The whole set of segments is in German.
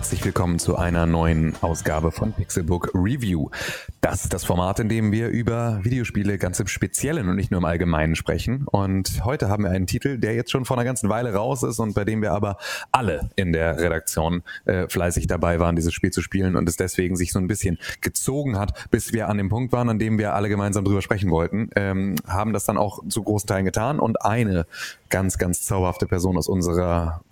herzlich willkommen zu einer neuen Ausgabe von Pixelbook Review. Das ist das Format, in dem wir über Videospiele ganz im Speziellen und nicht nur im Allgemeinen sprechen. Und heute haben wir einen Titel, der jetzt schon vor einer ganzen Weile raus ist und bei dem wir aber alle in der Redaktion äh, fleißig dabei waren, dieses Spiel zu spielen und es deswegen sich so ein bisschen gezogen hat, bis wir an dem Punkt waren, an dem wir alle gemeinsam drüber sprechen wollten, ähm, haben das dann auch zu großen Teilen getan und eine ganz, ganz zauberhafte Person aus unserer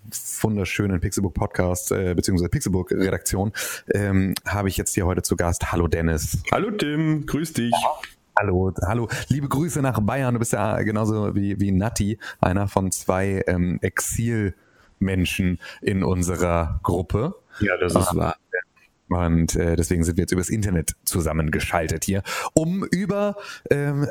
wunderschönen Pixelbook Podcast äh, bzw. Pixelbook Redaktion ähm, habe ich jetzt hier heute zu Gast. Hallo Dennis. Hallo Tim, grüß dich. Hallo, hallo. Liebe Grüße nach Bayern. Du bist ja genauso wie, wie Nati, einer von zwei ähm, Exilmenschen in unserer Gruppe. Ja, das ist wahr. Und äh, deswegen sind wir jetzt übers Internet zusammengeschaltet hier, um über ähm,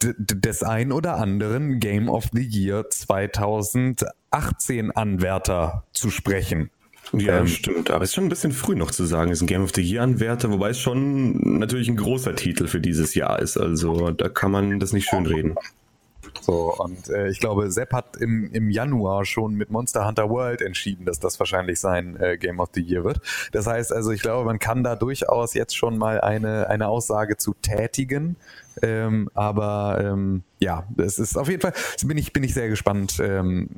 des ein oder anderen Game of the Year 2018 Anwärter zu sprechen. Ja, ähm, stimmt. Aber es ist schon ein bisschen früh noch zu sagen, es ist ein Game of the Year Anwärter, wobei es schon natürlich ein großer Titel für dieses Jahr ist. Also da kann man das nicht schön reden. So, und äh, ich glaube, Sepp hat im, im Januar schon mit Monster Hunter World entschieden, dass das wahrscheinlich sein äh, Game of the Year wird. Das heißt also, ich glaube, man kann da durchaus jetzt schon mal eine, eine Aussage zu tätigen. Ähm, aber ähm, ja, es ist auf jeden Fall, bin ich, bin ich sehr gespannt, ähm,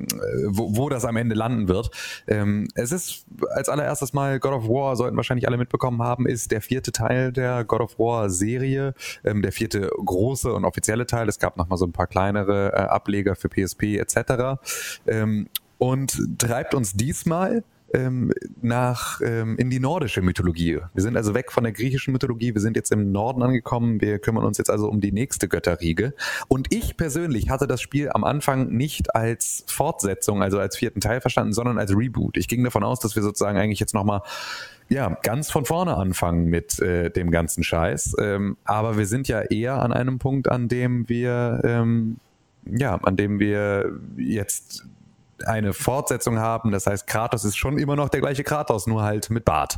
wo, wo das am Ende landen wird. Ähm, es ist als allererstes mal God of War, sollten wahrscheinlich alle mitbekommen haben, ist der vierte Teil der God of War Serie, ähm, der vierte große und offizielle Teil. Es gab nochmal so ein paar kleinere äh, Ableger für PSP etc. Ähm, und treibt uns diesmal ähm, nach ähm, in die nordische Mythologie. Wir sind also weg von der griechischen Mythologie, wir sind jetzt im Norden angekommen, wir kümmern uns jetzt also um die nächste Götterriege. Und ich persönlich hatte das Spiel am Anfang nicht als Fortsetzung, also als vierten Teil verstanden, sondern als Reboot. Ich ging davon aus, dass wir sozusagen eigentlich jetzt nochmal ja, ganz von vorne anfangen mit äh, dem ganzen Scheiß. Ähm, aber wir sind ja eher an einem Punkt, an dem wir ähm, ja, an dem wir jetzt eine Fortsetzung haben. Das heißt, Kratos ist schon immer noch der gleiche Kratos, nur halt mit Bart.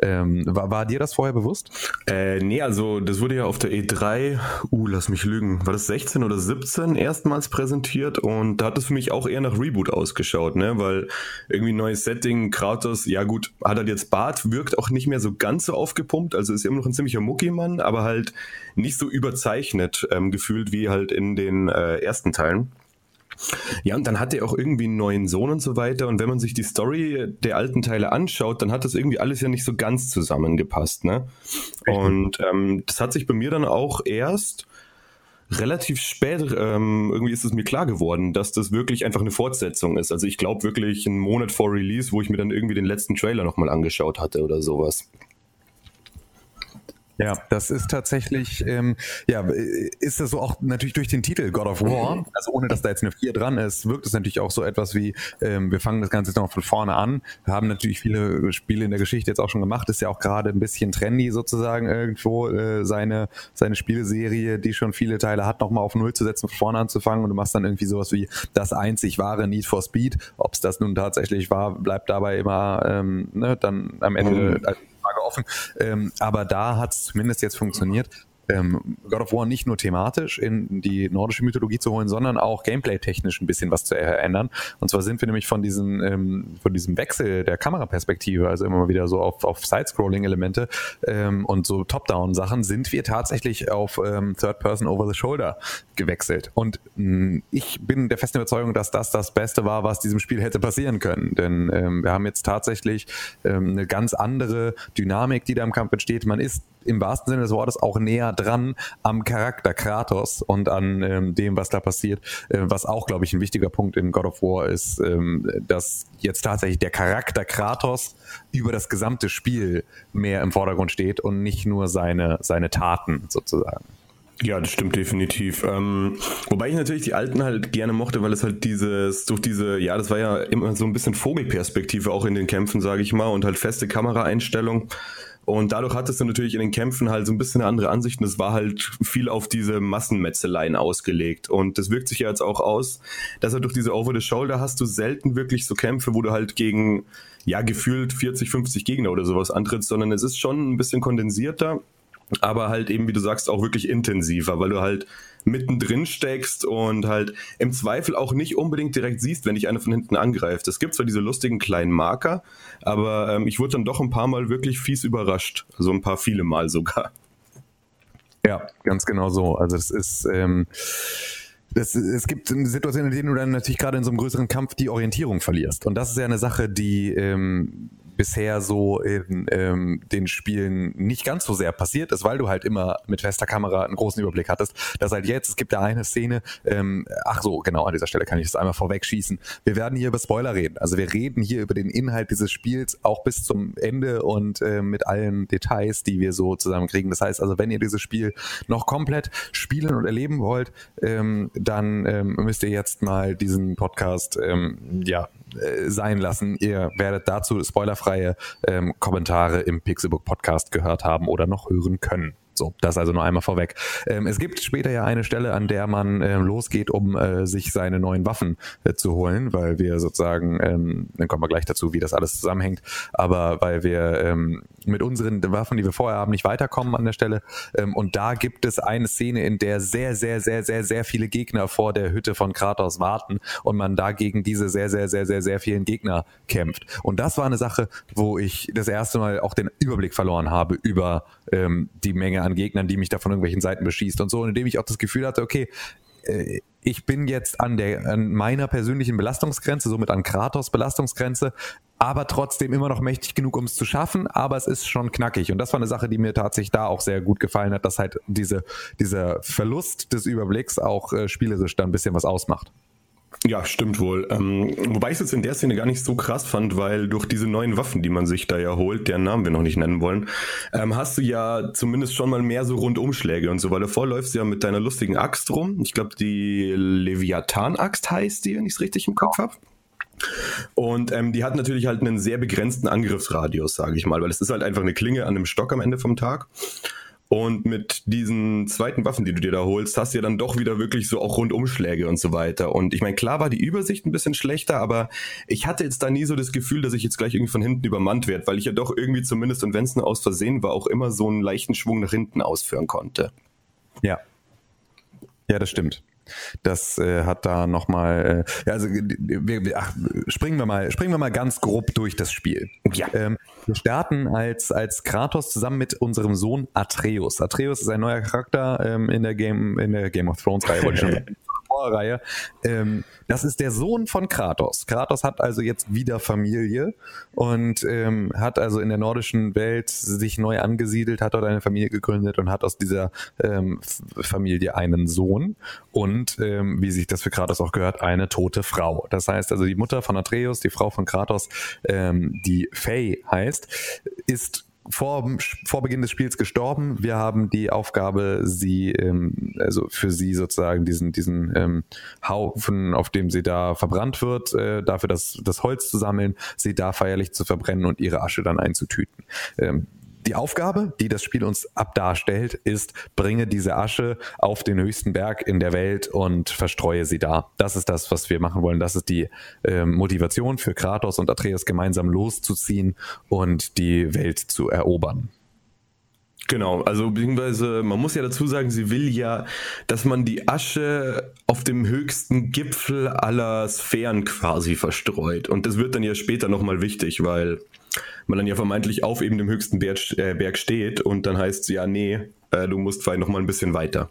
Ähm, war, war, dir das vorher bewusst? Äh, nee, also das wurde ja auf der E3, uh, lass mich lügen, war das 16 oder 17 erstmals präsentiert und da hat es für mich auch eher nach Reboot ausgeschaut, ne? Weil irgendwie neues Setting, Kratos, ja gut, hat halt jetzt Bart, wirkt auch nicht mehr so ganz so aufgepumpt, also ist immer noch ein ziemlicher Muckimann, aber halt nicht so überzeichnet ähm, gefühlt wie halt in den äh, ersten Teilen. Ja, und dann hat er auch irgendwie einen neuen Sohn und so weiter. Und wenn man sich die Story der alten Teile anschaut, dann hat das irgendwie alles ja nicht so ganz zusammengepasst. Ne? Und ähm, das hat sich bei mir dann auch erst relativ spät, ähm, irgendwie ist es mir klar geworden, dass das wirklich einfach eine Fortsetzung ist. Also ich glaube wirklich einen Monat vor Release, wo ich mir dann irgendwie den letzten Trailer nochmal angeschaut hatte oder sowas. Ja, das ist tatsächlich, ähm, ja, ist das so auch natürlich durch den Titel God of War, mhm. also ohne dass da jetzt eine 4 dran ist, wirkt es natürlich auch so etwas wie, ähm, wir fangen das Ganze jetzt noch von vorne an, wir haben natürlich viele Spiele in der Geschichte jetzt auch schon gemacht, ist ja auch gerade ein bisschen trendy sozusagen irgendwo, äh, seine, seine Spieleserie, die schon viele Teile hat, nochmal auf Null zu setzen, von vorne anzufangen. Und du machst dann irgendwie sowas wie das einzig wahre Need for Speed, ob es das nun tatsächlich war, bleibt dabei immer ähm, ne, dann am Ende mhm. Frage offen. Ähm, aber da hat es zumindest jetzt funktioniert ähm, God of War nicht nur thematisch in die nordische Mythologie zu holen, sondern auch gameplay-technisch ein bisschen was zu ändern. Und zwar sind wir nämlich von diesem, ähm, von diesem Wechsel der Kameraperspektive, also immer wieder so auf, auf Side-Scrolling-Elemente ähm, und so Top-Down-Sachen, sind wir tatsächlich auf ähm, Third-Person Over-the-Shoulder gewechselt. Und mh, mm, ich bin der festen Überzeugung, dass das das Beste war, was diesem Spiel hätte passieren können. Denn ähm, wir haben jetzt tatsächlich ähm, eine ganz andere Dynamik, die da im Kampf entsteht. Man ist im wahrsten Sinne des Wortes auch näher dran am Charakter Kratos und an ähm, dem, was da passiert. Äh, was auch, glaube ich, ein wichtiger Punkt in God of War ist, ähm, dass jetzt tatsächlich der Charakter Kratos über das gesamte Spiel mehr im Vordergrund steht und nicht nur seine, seine Taten sozusagen. Ja, das stimmt definitiv. Ähm, wobei ich natürlich die alten halt gerne mochte, weil es halt dieses, durch diese, ja, das war ja immer so ein bisschen Vogelperspektive auch in den Kämpfen, sage ich mal, und halt feste Kameraeinstellung. Und dadurch hattest du natürlich in den Kämpfen halt so ein bisschen eine andere Ansicht und es war halt viel auf diese Massenmetzeleien ausgelegt. Und das wirkt sich ja jetzt auch aus, dass er durch diese Over-the-Shoulder hast du selten wirklich so Kämpfe, wo du halt gegen, ja, gefühlt 40, 50 Gegner oder sowas antrittst, sondern es ist schon ein bisschen kondensierter aber halt eben, wie du sagst, auch wirklich intensiver, weil du halt mittendrin steckst und halt im Zweifel auch nicht unbedingt direkt siehst, wenn dich einer von hinten angreift. Es gibt zwar diese lustigen kleinen Marker, aber ähm, ich wurde dann doch ein paar Mal wirklich fies überrascht. Also ein paar viele Mal sogar. Ja, ganz genau so. Also es ist ähm, das, es gibt Situationen, in denen du dann natürlich gerade in so einem größeren Kampf die Orientierung verlierst. Und das ist ja eine Sache, die ähm, bisher so in ähm, den Spielen nicht ganz so sehr passiert ist, weil du halt immer mit fester Kamera einen großen Überblick hattest. Das halt jetzt, es gibt da eine Szene, ähm, ach so, genau, an dieser Stelle kann ich das einmal vorwegschießen. Wir werden hier über Spoiler reden. Also wir reden hier über den Inhalt dieses Spiels auch bis zum Ende und äh, mit allen Details, die wir so zusammenkriegen. Das heißt also, wenn ihr dieses Spiel noch komplett spielen und erleben wollt, ähm, dann ähm, müsst ihr jetzt mal diesen Podcast ähm, ja äh, sein lassen. Ihr werdet dazu spoilerfreie ähm, Kommentare im Pixelbook Podcast gehört haben oder noch hören können. So, das also nur einmal vorweg. Ähm, es gibt später ja eine Stelle, an der man äh, losgeht, um äh, sich seine neuen Waffen äh, zu holen, weil wir sozusagen, ähm, dann kommen wir gleich dazu, wie das alles zusammenhängt, aber weil wir ähm, mit unseren Waffen, die wir vorher haben, nicht weiterkommen an der Stelle. Ähm, und da gibt es eine Szene, in der sehr, sehr, sehr, sehr, sehr viele Gegner vor der Hütte von Kratos warten und man dagegen diese sehr, sehr, sehr, sehr, sehr vielen Gegner kämpft. Und das war eine Sache, wo ich das erste Mal auch den Überblick verloren habe über ähm, die Menge an Gegnern, die mich da von irgendwelchen Seiten beschießt und so, indem ich auch das Gefühl hatte, okay, äh, ich bin jetzt an der an meiner persönlichen Belastungsgrenze, somit an Kratos Belastungsgrenze, aber trotzdem immer noch mächtig genug, um es zu schaffen, aber es ist schon knackig. Und das war eine Sache, die mir tatsächlich da auch sehr gut gefallen hat, dass halt diese, dieser Verlust des Überblicks auch äh, spielerisch da ein bisschen was ausmacht. Ja, stimmt wohl. Ähm, wobei ich es jetzt in der Szene gar nicht so krass fand, weil durch diese neuen Waffen, die man sich da ja holt, deren Namen wir noch nicht nennen wollen, ähm, hast du ja zumindest schon mal mehr so Rundumschläge und so, weil davor läufst du ja mit deiner lustigen Axt rum. Ich glaube, die Leviathan-Axt heißt die, wenn ich es richtig im Kopf habe. Und ähm, die hat natürlich halt einen sehr begrenzten Angriffsradius, sage ich mal, weil es ist halt einfach eine Klinge an einem Stock am Ende vom Tag. Und mit diesen zweiten Waffen, die du dir da holst, hast du ja dann doch wieder wirklich so auch Rundumschläge und so weiter. Und ich meine, klar war die Übersicht ein bisschen schlechter, aber ich hatte jetzt da nie so das Gefühl, dass ich jetzt gleich irgendwie von hinten übermannt werde, weil ich ja doch irgendwie zumindest, und wenn es nur aus Versehen war, auch immer so einen leichten Schwung nach hinten ausführen konnte. Ja. Ja, das stimmt. Das äh, hat da nochmal, äh, ja, also wir, ach, springen wir mal, springen wir mal ganz grob durch das Spiel. Ja. Ähm, wir starten als, als Kratos zusammen mit unserem Sohn Atreus. Atreus ist ein neuer Charakter ähm, in der Game, in der Game of Thrones Reihe, wollte ich schon Horrorreihe. Ähm, das ist der Sohn von Kratos. Kratos hat also jetzt wieder Familie und ähm, hat also in der nordischen Welt sich neu angesiedelt, hat dort eine Familie gegründet und hat aus dieser ähm, Familie einen Sohn und, ähm, wie sich das für Kratos auch gehört, eine tote Frau. Das heißt also, die Mutter von Atreus, die Frau von Kratos, ähm, die Faye heißt, ist vor, vor Beginn des Spiels gestorben. Wir haben die Aufgabe, sie, ähm, also für sie sozusagen diesen, diesen ähm, Haufen, auf dem sie da verbrannt wird, äh, dafür das, das Holz zu sammeln, sie da feierlich zu verbrennen und ihre Asche dann einzutüten. Ähm, die Aufgabe, die das Spiel uns abdarstellt, ist, bringe diese Asche auf den höchsten Berg in der Welt und verstreue sie da. Das ist das, was wir machen wollen. Das ist die äh, Motivation für Kratos und Atreus gemeinsam loszuziehen und die Welt zu erobern. Genau, also beziehungsweise man muss ja dazu sagen, sie will ja, dass man die Asche auf dem höchsten Gipfel aller Sphären quasi verstreut. Und das wird dann ja später nochmal wichtig, weil man dann ja vermeintlich auf eben dem höchsten Berg, äh, Berg steht und dann heißt es ja, nee, äh, du musst vielleicht nochmal ein bisschen weiter.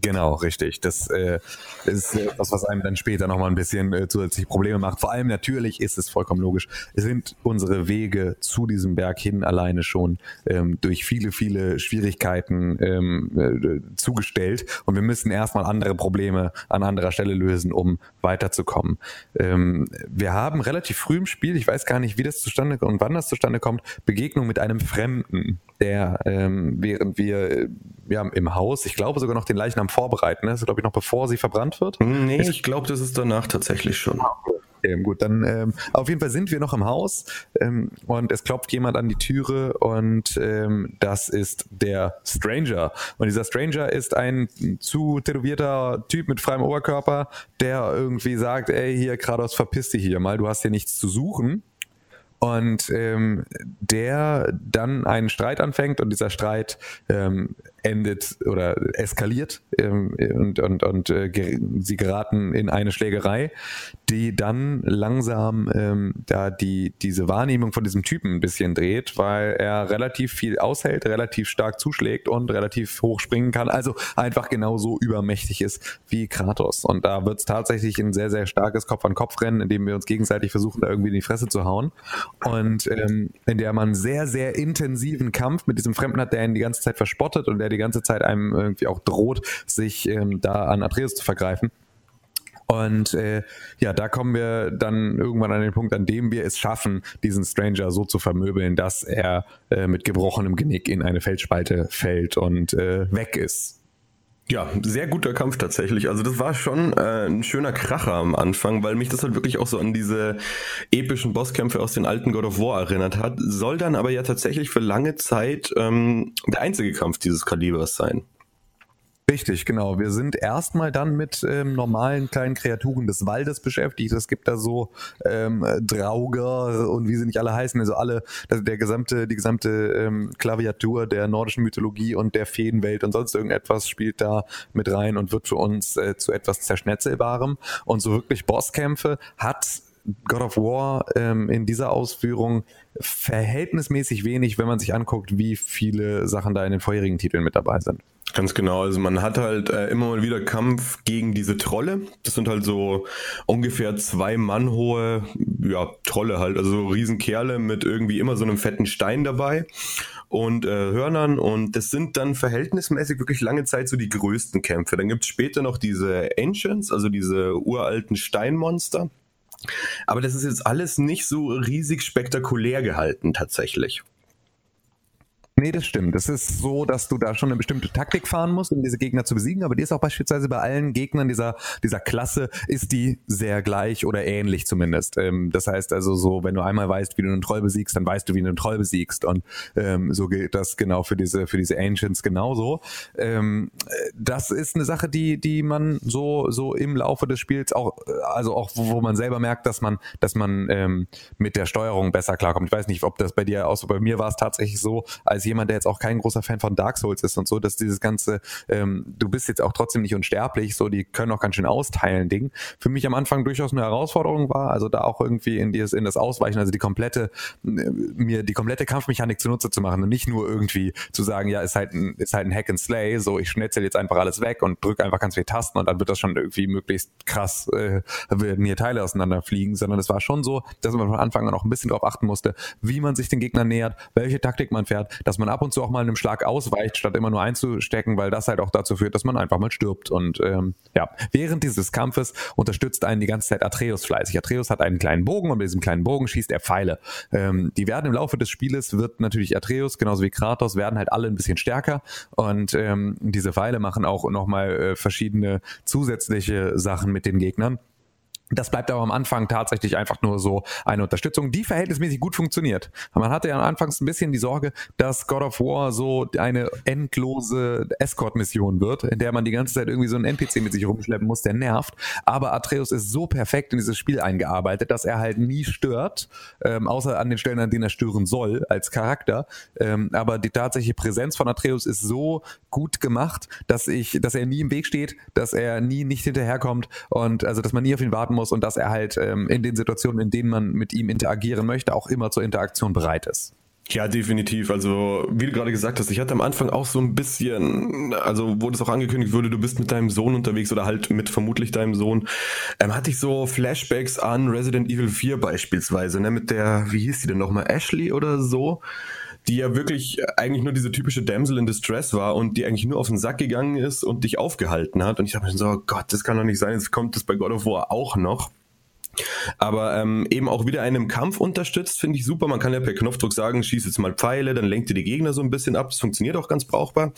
Genau, richtig. Das äh, ist etwas, was einem dann später nochmal ein bisschen äh, zusätzliche Probleme macht. Vor allem natürlich ist es vollkommen logisch. Es sind unsere Wege zu diesem Berg hin alleine schon ähm, durch viele, viele Schwierigkeiten ähm, äh, zugestellt. Und wir müssen erstmal andere Probleme an anderer Stelle lösen, um weiterzukommen. Ähm, wir haben relativ früh im Spiel, ich weiß gar nicht, wie das zustande und wann das zustande kommt, Begegnung mit einem Fremden, der ähm, während wir äh, ja, im Haus, ich glaube sogar noch den Leichnam vorbereiten. Ne? Das ist, glaube ich, noch bevor sie verbrannt wird. Nee, ich glaube, das ist danach tatsächlich schon. Okay, gut, dann ähm, auf jeden Fall sind wir noch im Haus ähm, und es klopft jemand an die Türe und ähm, das ist der Stranger. Und dieser Stranger ist ein zu tätowierter Typ mit freiem Oberkörper, der irgendwie sagt, ey, hier, Kratos, verpiss dich hier mal, du hast hier nichts zu suchen. Und ähm, der dann einen Streit anfängt und dieser Streit ähm, endet oder eskaliert ähm, und, und, und äh, sie geraten in eine Schlägerei, die dann langsam ähm, da die, diese Wahrnehmung von diesem Typen ein bisschen dreht, weil er relativ viel aushält, relativ stark zuschlägt und relativ hoch springen kann, also einfach genauso übermächtig ist wie Kratos. Und da wird es tatsächlich ein sehr, sehr starkes Kopf-an-Kopf-Rennen, in dem wir uns gegenseitig versuchen, da irgendwie in die Fresse zu hauen. Und ähm, in der man sehr, sehr intensiven Kampf mit diesem Fremden hat, der ihn die ganze Zeit verspottet und der die ganze Zeit einem irgendwie auch droht, sich ähm, da an Atreus zu vergreifen. Und äh, ja, da kommen wir dann irgendwann an den Punkt, an dem wir es schaffen, diesen Stranger so zu vermöbeln, dass er äh, mit gebrochenem Genick in eine Felsspalte fällt und äh, weg ist. Ja, sehr guter Kampf tatsächlich. Also das war schon äh, ein schöner Kracher am Anfang, weil mich das halt wirklich auch so an diese epischen Bosskämpfe aus den alten God of War erinnert hat. Soll dann aber ja tatsächlich für lange Zeit ähm, der einzige Kampf dieses Kalibers sein. Richtig, genau. Wir sind erstmal dann mit ähm, normalen kleinen Kreaturen des Waldes beschäftigt. Es gibt da so ähm, Drauger und wie sie nicht alle heißen, also alle, also der gesamte, die gesamte ähm, Klaviatur der nordischen Mythologie und der Feenwelt und sonst irgendetwas spielt da mit rein und wird für uns äh, zu etwas Zerschnetzelbarem. Und so wirklich Bosskämpfe hat God of War ähm, in dieser Ausführung verhältnismäßig wenig, wenn man sich anguckt, wie viele Sachen da in den vorherigen Titeln mit dabei sind. Ganz genau, also man hat halt äh, immer mal wieder Kampf gegen diese Trolle. Das sind halt so ungefähr zwei Mann hohe, ja, Trolle halt, also so Riesenkerle mit irgendwie immer so einem fetten Stein dabei und äh, Hörnern und das sind dann verhältnismäßig wirklich lange Zeit so die größten Kämpfe. Dann gibt's später noch diese Ancients, also diese uralten Steinmonster. Aber das ist jetzt alles nicht so riesig spektakulär gehalten tatsächlich. Nee, das stimmt. Es ist so, dass du da schon eine bestimmte Taktik fahren musst, um diese Gegner zu besiegen, aber die ist auch beispielsweise bei allen Gegnern dieser, dieser Klasse, ist die sehr gleich oder ähnlich zumindest. Ähm, das heißt also so, wenn du einmal weißt, wie du einen Troll besiegst, dann weißt du, wie du einen Troll besiegst und ähm, so gilt das genau für diese, für diese Ancients genauso. Ähm, das ist eine Sache, die, die man so, so im Laufe des Spiels auch, also auch, wo, man selber merkt, dass man, dass man ähm, mit der Steuerung besser klarkommt. Ich weiß nicht, ob das bei dir auch so, bei mir war es tatsächlich so, als jemand, der jetzt auch kein großer Fan von Dark Souls ist und so, dass dieses ganze, ähm, du bist jetzt auch trotzdem nicht unsterblich, so, die können auch ganz schön austeilen, Ding, für mich am Anfang durchaus eine Herausforderung war, also da auch irgendwie in, dieses, in das Ausweichen, also die komplette, äh, mir die komplette Kampfmechanik zunutze zu machen und nicht nur irgendwie zu sagen, ja, ist halt ein, ist halt ein Hack and Slay, so, ich schnetzel jetzt einfach alles weg und drücke einfach ganz viele Tasten und dann wird das schon irgendwie möglichst krass, äh, werden hier Teile auseinanderfliegen, sondern es war schon so, dass man von Anfang an auch ein bisschen darauf achten musste, wie man sich den Gegner nähert, welche Taktik man fährt, dass man ab und zu auch mal einem Schlag ausweicht, statt immer nur einzustecken, weil das halt auch dazu führt, dass man einfach mal stirbt. Und ähm, ja, während dieses Kampfes unterstützt einen die ganze Zeit Atreus fleißig. Atreus hat einen kleinen Bogen und mit diesem kleinen Bogen schießt er Pfeile. Ähm, die werden im Laufe des Spieles, wird natürlich Atreus, genauso wie Kratos, werden halt alle ein bisschen stärker und ähm, diese Pfeile machen auch nochmal äh, verschiedene zusätzliche Sachen mit den Gegnern. Das bleibt aber am Anfang tatsächlich einfach nur so eine Unterstützung, die verhältnismäßig gut funktioniert. Man hatte ja anfangs ein bisschen die Sorge, dass God of War so eine endlose Escort-Mission wird, in der man die ganze Zeit irgendwie so einen NPC mit sich rumschleppen muss, der nervt. Aber Atreus ist so perfekt in dieses Spiel eingearbeitet, dass er halt nie stört, ähm, außer an den Stellen, an denen er stören soll, als Charakter. Ähm, aber die tatsächliche Präsenz von Atreus ist so gut gemacht, dass ich, dass er nie im Weg steht, dass er nie nicht hinterherkommt und also, dass man nie auf ihn warten muss und dass er halt ähm, in den Situationen, in denen man mit ihm interagieren möchte, auch immer zur Interaktion bereit ist. Ja, definitiv. Also, wie du gerade gesagt hast, ich hatte am Anfang auch so ein bisschen, also wo das auch angekündigt wurde, du bist mit deinem Sohn unterwegs oder halt mit vermutlich deinem Sohn, ähm, hatte ich so Flashbacks an Resident Evil 4 beispielsweise, ne, mit der, wie hieß die denn nochmal, Ashley oder so, die ja wirklich eigentlich nur diese typische Damsel in Distress war und die eigentlich nur auf den Sack gegangen ist und dich aufgehalten hat. Und ich dachte mir so, oh Gott, das kann doch nicht sein, jetzt kommt das bei God of War auch noch. Aber ähm, eben auch wieder einem Kampf unterstützt, finde ich super. Man kann ja per Knopfdruck sagen, schieß jetzt mal Pfeile, dann lenkt ihr die Gegner so ein bisschen ab. Das funktioniert auch ganz brauchbar.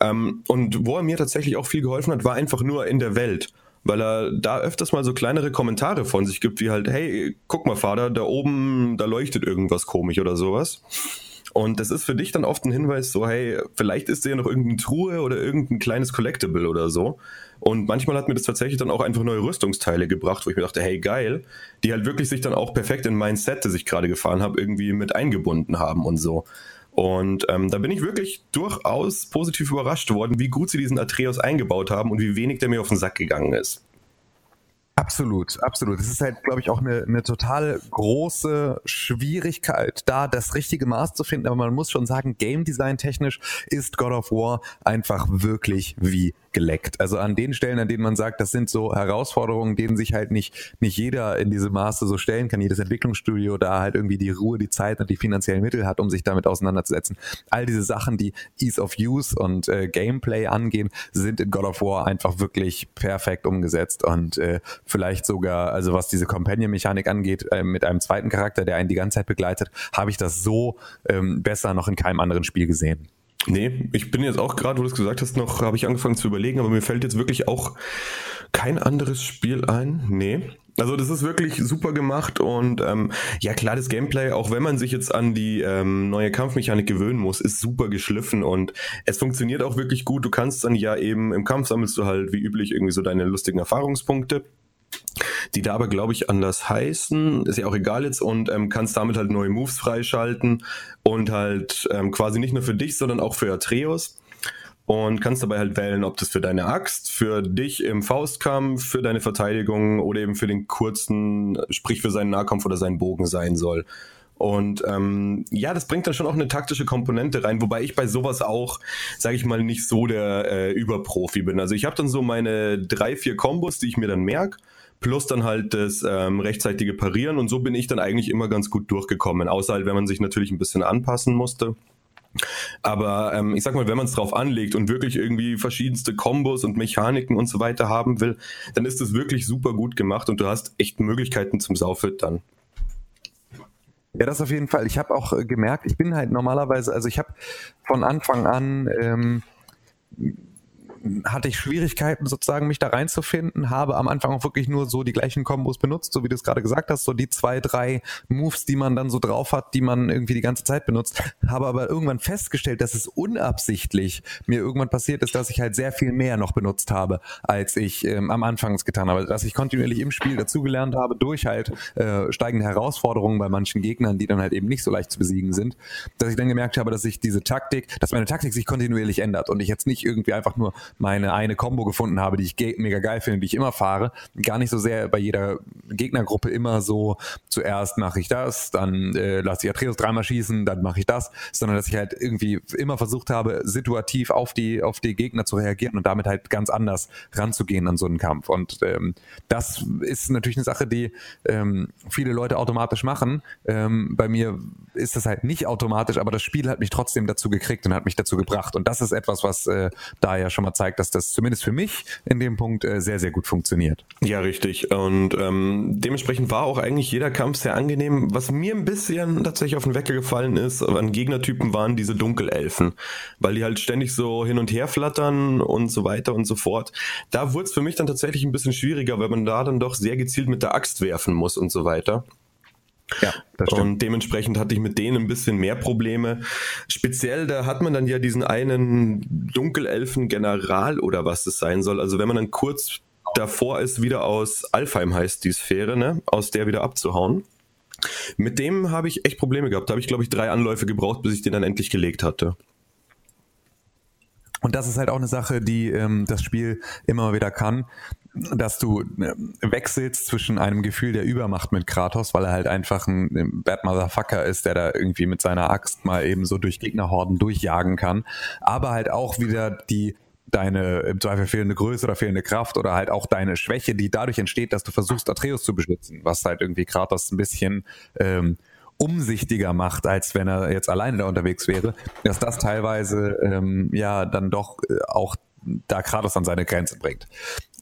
Ähm, und wo er mir tatsächlich auch viel geholfen hat, war einfach nur in der Welt. Weil er da öfters mal so kleinere Kommentare von sich gibt, wie halt, hey, guck mal, Vater, da oben, da leuchtet irgendwas komisch oder sowas. Und das ist für dich dann oft ein Hinweis, so, hey, vielleicht ist ja noch irgendeine Truhe oder irgendein kleines Collectible oder so. Und manchmal hat mir das tatsächlich dann auch einfach neue Rüstungsteile gebracht, wo ich mir dachte, hey, geil, die halt wirklich sich dann auch perfekt in mein Set, das ich gerade gefahren habe, irgendwie mit eingebunden haben und so. Und ähm, da bin ich wirklich durchaus positiv überrascht worden, wie gut sie diesen Atreus eingebaut haben und wie wenig der mir auf den Sack gegangen ist. Absolut, absolut. Es ist halt, glaube ich, auch eine, eine total große Schwierigkeit, da das richtige Maß zu finden. Aber man muss schon sagen, Game Design technisch ist God of War einfach wirklich wie geleckt. Also an den Stellen, an denen man sagt, das sind so Herausforderungen, denen sich halt nicht, nicht jeder in diese Maße so stellen kann, jedes Entwicklungsstudio da halt irgendwie die Ruhe, die Zeit und die finanziellen Mittel hat, um sich damit auseinanderzusetzen. All diese Sachen, die Ease of Use und äh, Gameplay angehen, sind in God of War einfach wirklich perfekt umgesetzt und äh, vielleicht sogar, also was diese Companion-Mechanik angeht, äh, mit einem zweiten Charakter, der einen die ganze Zeit begleitet, habe ich das so ähm, besser noch in keinem anderen Spiel gesehen. Nee, ich bin jetzt auch gerade, wo du es gesagt hast, noch habe ich angefangen zu überlegen, aber mir fällt jetzt wirklich auch kein anderes Spiel ein. Nee. Also das ist wirklich super gemacht und ähm, ja klar, das Gameplay, auch wenn man sich jetzt an die ähm, neue Kampfmechanik gewöhnen muss, ist super geschliffen und es funktioniert auch wirklich gut. Du kannst dann ja eben im Kampf sammelst du halt wie üblich irgendwie so deine lustigen Erfahrungspunkte die da aber, glaube ich, anders heißen. Ist ja auch egal jetzt und ähm, kannst damit halt neue Moves freischalten und halt ähm, quasi nicht nur für dich, sondern auch für Atreus. Und kannst dabei halt wählen, ob das für deine Axt, für dich im Faustkampf, für deine Verteidigung oder eben für den kurzen, sprich für seinen Nahkampf oder seinen Bogen sein soll. Und ähm, ja, das bringt dann schon auch eine taktische Komponente rein, wobei ich bei sowas auch, sage ich mal, nicht so der äh, Überprofi bin. Also ich habe dann so meine drei, vier Kombos, die ich mir dann merke plus dann halt das ähm, rechtzeitige Parieren und so bin ich dann eigentlich immer ganz gut durchgekommen, außer halt, wenn man sich natürlich ein bisschen anpassen musste. Aber ähm, ich sag mal, wenn man es drauf anlegt und wirklich irgendwie verschiedenste Kombos und Mechaniken und so weiter haben will, dann ist es wirklich super gut gemacht und du hast echt Möglichkeiten zum Saufüttern. Ja, das auf jeden Fall. Ich habe auch äh, gemerkt, ich bin halt normalerweise, also ich habe von Anfang an ähm, hatte ich Schwierigkeiten sozusagen, mich da reinzufinden, habe am Anfang auch wirklich nur so die gleichen Kombos benutzt, so wie du es gerade gesagt hast, so die zwei, drei Moves, die man dann so drauf hat, die man irgendwie die ganze Zeit benutzt, habe aber irgendwann festgestellt, dass es unabsichtlich mir irgendwann passiert ist, dass ich halt sehr viel mehr noch benutzt habe, als ich ähm, am Anfang es getan habe, dass ich kontinuierlich im Spiel dazugelernt habe, durch halt äh, steigende Herausforderungen bei manchen Gegnern, die dann halt eben nicht so leicht zu besiegen sind, dass ich dann gemerkt habe, dass sich diese Taktik, dass meine Taktik sich kontinuierlich ändert und ich jetzt nicht irgendwie einfach nur meine eine Combo gefunden habe, die ich ge mega geil finde, die ich immer fahre. Gar nicht so sehr bei jeder Gegnergruppe immer so, zuerst mache ich das, dann äh, lasse ich Atreus dreimal schießen, dann mache ich das, sondern dass ich halt irgendwie immer versucht habe, situativ auf die, auf die Gegner zu reagieren und damit halt ganz anders ranzugehen an so einen Kampf. Und ähm, das ist natürlich eine Sache, die ähm, viele Leute automatisch machen. Ähm, bei mir ist das halt nicht automatisch, aber das Spiel hat mich trotzdem dazu gekriegt und hat mich dazu gebracht. Und das ist etwas, was äh, da ja schon mal zeigt, dass das zumindest für mich in dem Punkt äh, sehr, sehr gut funktioniert. Ja, richtig. Und ähm, dementsprechend war auch eigentlich jeder Kampf sehr angenehm. Was mir ein bisschen tatsächlich auf den Wecker gefallen ist, an Gegnertypen waren diese Dunkelelfen, weil die halt ständig so hin und her flattern und so weiter und so fort. Da wurde es für mich dann tatsächlich ein bisschen schwieriger, weil man da dann doch sehr gezielt mit der Axt werfen muss und so weiter. Ja, das stimmt. Und dementsprechend hatte ich mit denen ein bisschen mehr Probleme. Speziell, da hat man dann ja diesen einen Dunkelelfen-General oder was das sein soll. Also wenn man dann kurz davor ist, wieder aus Alfheim heißt die Sphäre, ne, aus der wieder abzuhauen. Mit dem habe ich echt Probleme gehabt. Da habe ich, glaube ich, drei Anläufe gebraucht, bis ich den dann endlich gelegt hatte. Und das ist halt auch eine Sache, die ähm, das Spiel immer wieder kann dass du äh, wechselst zwischen einem Gefühl der Übermacht mit Kratos, weil er halt einfach ein Bad Motherfucker ist, der da irgendwie mit seiner Axt mal eben so durch Gegnerhorden durchjagen kann, aber halt auch wieder die deine im Zweifel fehlende Größe oder fehlende Kraft oder halt auch deine Schwäche, die dadurch entsteht, dass du versuchst, Atreus zu beschützen, was halt irgendwie Kratos ein bisschen ähm, umsichtiger macht, als wenn er jetzt alleine da unterwegs wäre, dass das teilweise ähm, ja dann doch äh, auch da Kratos an seine Grenze bringt.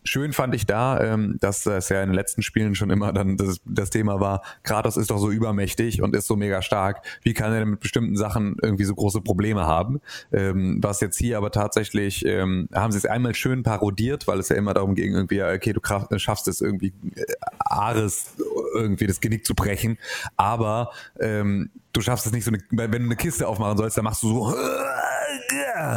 Schön fand ich da, ähm, dass das ja in den letzten Spielen schon immer dann das, das Thema war, Kratos ist doch so übermächtig und ist so mega stark. Wie kann er denn mit bestimmten Sachen irgendwie so große Probleme haben? Ähm, was jetzt hier aber tatsächlich, ähm, haben sie es einmal schön parodiert, weil es ja immer darum ging, irgendwie, okay, du schaffst es irgendwie, äh, Ares irgendwie das Genick zu brechen. Aber ähm, du schaffst es nicht so, eine, wenn du eine Kiste aufmachen sollst, dann machst du so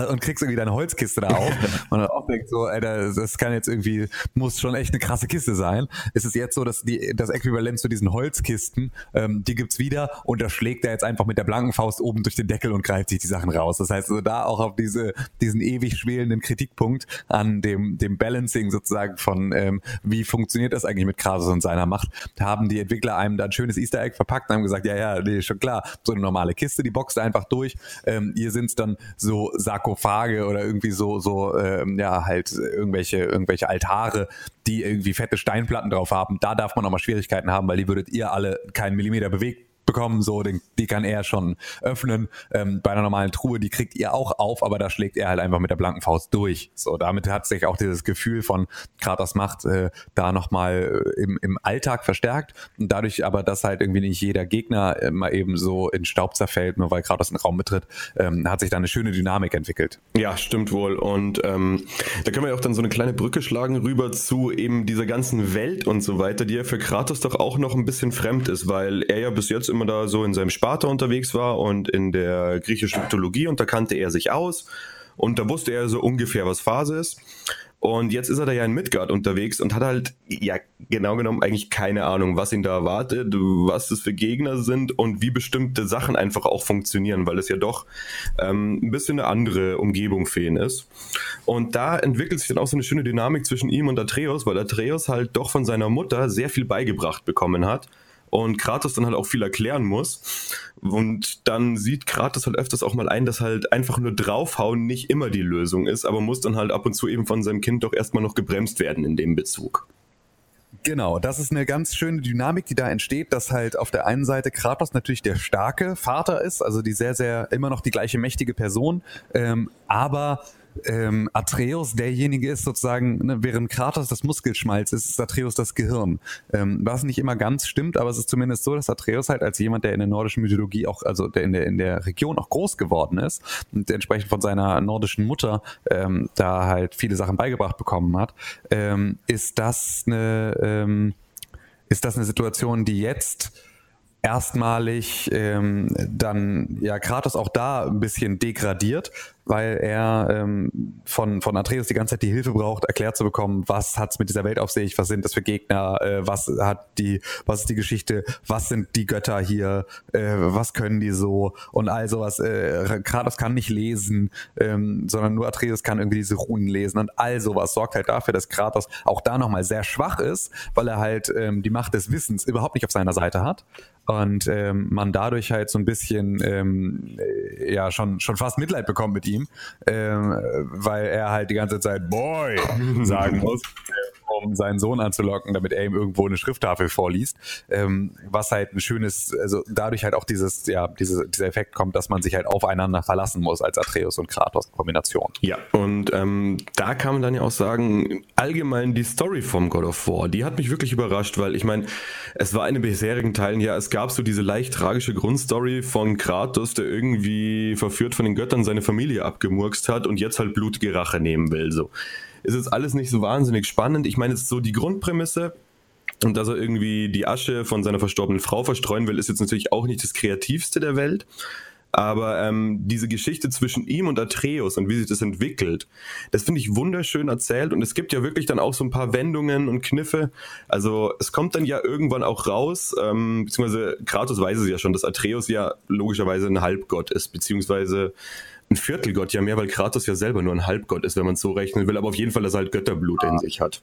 und kriegst irgendwie deine Holzkiste da auf. und dann auch denkt so, ey, das kann jetzt irgendwie, muss schon echt eine krasse Kiste sein. Es ist jetzt so, dass die, das Äquivalent zu diesen Holzkisten, ähm, die gibt's wieder und da schlägt er jetzt einfach mit der blanken Faust oben durch den Deckel und greift sich die Sachen raus. Das heißt, also da auch auf diese, diesen ewig schwelenden Kritikpunkt an dem, dem Balancing sozusagen von, ähm, wie funktioniert das eigentlich mit Kratos und seiner Macht, haben die Entwickler einem da ein schönes Easter Egg verpackt und haben gesagt, ja, ja, nee, schon klar, so eine normale Kiste, die boxt einfach durch. Ähm, hier sind's dann so Sarkophage oder irgendwie so, so, ähm, ja, halt irgendwelche, irgendwelche Altare, die irgendwie fette Steinplatten drauf haben. Da darf man auch mal Schwierigkeiten haben, weil die würdet ihr alle keinen Millimeter bewegt bekommen, so, den, die kann er schon öffnen. Ähm, bei einer normalen Truhe, die kriegt ihr auch auf, aber da schlägt er halt einfach mit der blanken Faust durch. So, damit hat sich auch dieses Gefühl von Kratos Macht äh, da nochmal äh, im, im Alltag verstärkt. Und dadurch aber, dass halt irgendwie nicht jeder Gegner immer eben so in Staub zerfällt, nur weil Kratos einen Raum betritt, ähm, hat sich da eine schöne Dynamik entwickelt. Ja, stimmt wohl. Und ähm, da können wir auch dann so eine kleine Brücke schlagen rüber zu eben dieser ganzen Welt und so weiter, die ja für Kratos doch auch noch ein bisschen fremd ist, weil er ja bis jetzt immer da so in seinem Sparta unterwegs war und in der griechischen Mythologie und da kannte er sich aus und da wusste er so ungefähr, was Phase ist. Und jetzt ist er da ja in Midgard unterwegs und hat halt, ja, genau genommen eigentlich keine Ahnung, was ihn da erwartet, was das für Gegner sind und wie bestimmte Sachen einfach auch funktionieren, weil es ja doch ähm, ein bisschen eine andere Umgebung für ihn ist. Und da entwickelt sich dann auch so eine schöne Dynamik zwischen ihm und Atreus, weil Atreus halt doch von seiner Mutter sehr viel beigebracht bekommen hat und Kratos dann halt auch viel erklären muss. Und dann sieht Kratos halt öfters auch mal ein, dass halt einfach nur draufhauen nicht immer die Lösung ist, aber muss dann halt ab und zu eben von seinem Kind doch erstmal noch gebremst werden in dem Bezug. Genau, das ist eine ganz schöne Dynamik, die da entsteht, dass halt auf der einen Seite Kratos natürlich der starke Vater ist, also die sehr, sehr immer noch die gleiche mächtige Person, ähm, aber ähm, Atreus derjenige ist sozusagen, ne, während Kratos das Muskelschmalz ist, ist Atreus das Gehirn. Ähm, was nicht immer ganz stimmt, aber es ist zumindest so, dass Atreus halt als jemand, der in der nordischen Mythologie auch, also der in der, in der Region auch groß geworden ist und entsprechend von seiner nordischen Mutter ähm, da halt viele Sachen beigebracht bekommen hat, ähm, ist das eine, ähm, ist das eine Situation, die jetzt erstmalig ähm, dann ja Kratos auch da ein bisschen degradiert, weil er ähm, von, von Atreus die ganze Zeit die Hilfe braucht, erklärt zu bekommen, was hat's mit dieser Welt auf sich, was sind das für Gegner, äh, was hat die, was ist die Geschichte, was sind die Götter hier, äh, was können die so und all sowas. Äh, Kratos kann nicht lesen, ähm, sondern nur Atreus kann irgendwie diese Runen lesen und all sowas sorgt halt dafür, dass Kratos auch da nochmal sehr schwach ist, weil er halt ähm, die Macht des Wissens überhaupt nicht auf seiner Seite hat und ähm, man dadurch halt so ein bisschen ähm, ja schon schon fast Mitleid bekommt mit ihm, ähm, weil er halt die ganze Zeit Boy sagen muss um seinen Sohn anzulocken, damit er ihm irgendwo eine Schrifttafel vorliest. Ähm, was halt ein schönes, also dadurch halt auch dieses, ja, diese, dieser Effekt kommt, dass man sich halt aufeinander verlassen muss als Atreus und Kratos Kombination. Ja, und ähm, da kann man dann ja auch sagen, allgemein die Story vom God of War, die hat mich wirklich überrascht, weil ich meine, es war in den bisherigen Teilen ja, es gab so diese leicht tragische Grundstory von Kratos, der irgendwie verführt von den Göttern seine Familie abgemurkst hat und jetzt halt blutige Rache nehmen will, so ist es alles nicht so wahnsinnig spannend. Ich meine, es ist so die Grundprämisse. Und dass er irgendwie die Asche von seiner verstorbenen Frau verstreuen will, ist jetzt natürlich auch nicht das Kreativste der Welt. Aber ähm, diese Geschichte zwischen ihm und Atreus und wie sich das entwickelt, das finde ich wunderschön erzählt. Und es gibt ja wirklich dann auch so ein paar Wendungen und Kniffe. Also es kommt dann ja irgendwann auch raus, ähm, beziehungsweise Kratos weiß es ja schon, dass Atreus ja logischerweise ein Halbgott ist, beziehungsweise ein Viertelgott ja mehr, weil Kratos ja selber nur ein Halbgott ist, wenn man es so rechnen will, aber auf jeden Fall, dass er halt Götterblut in sich hat.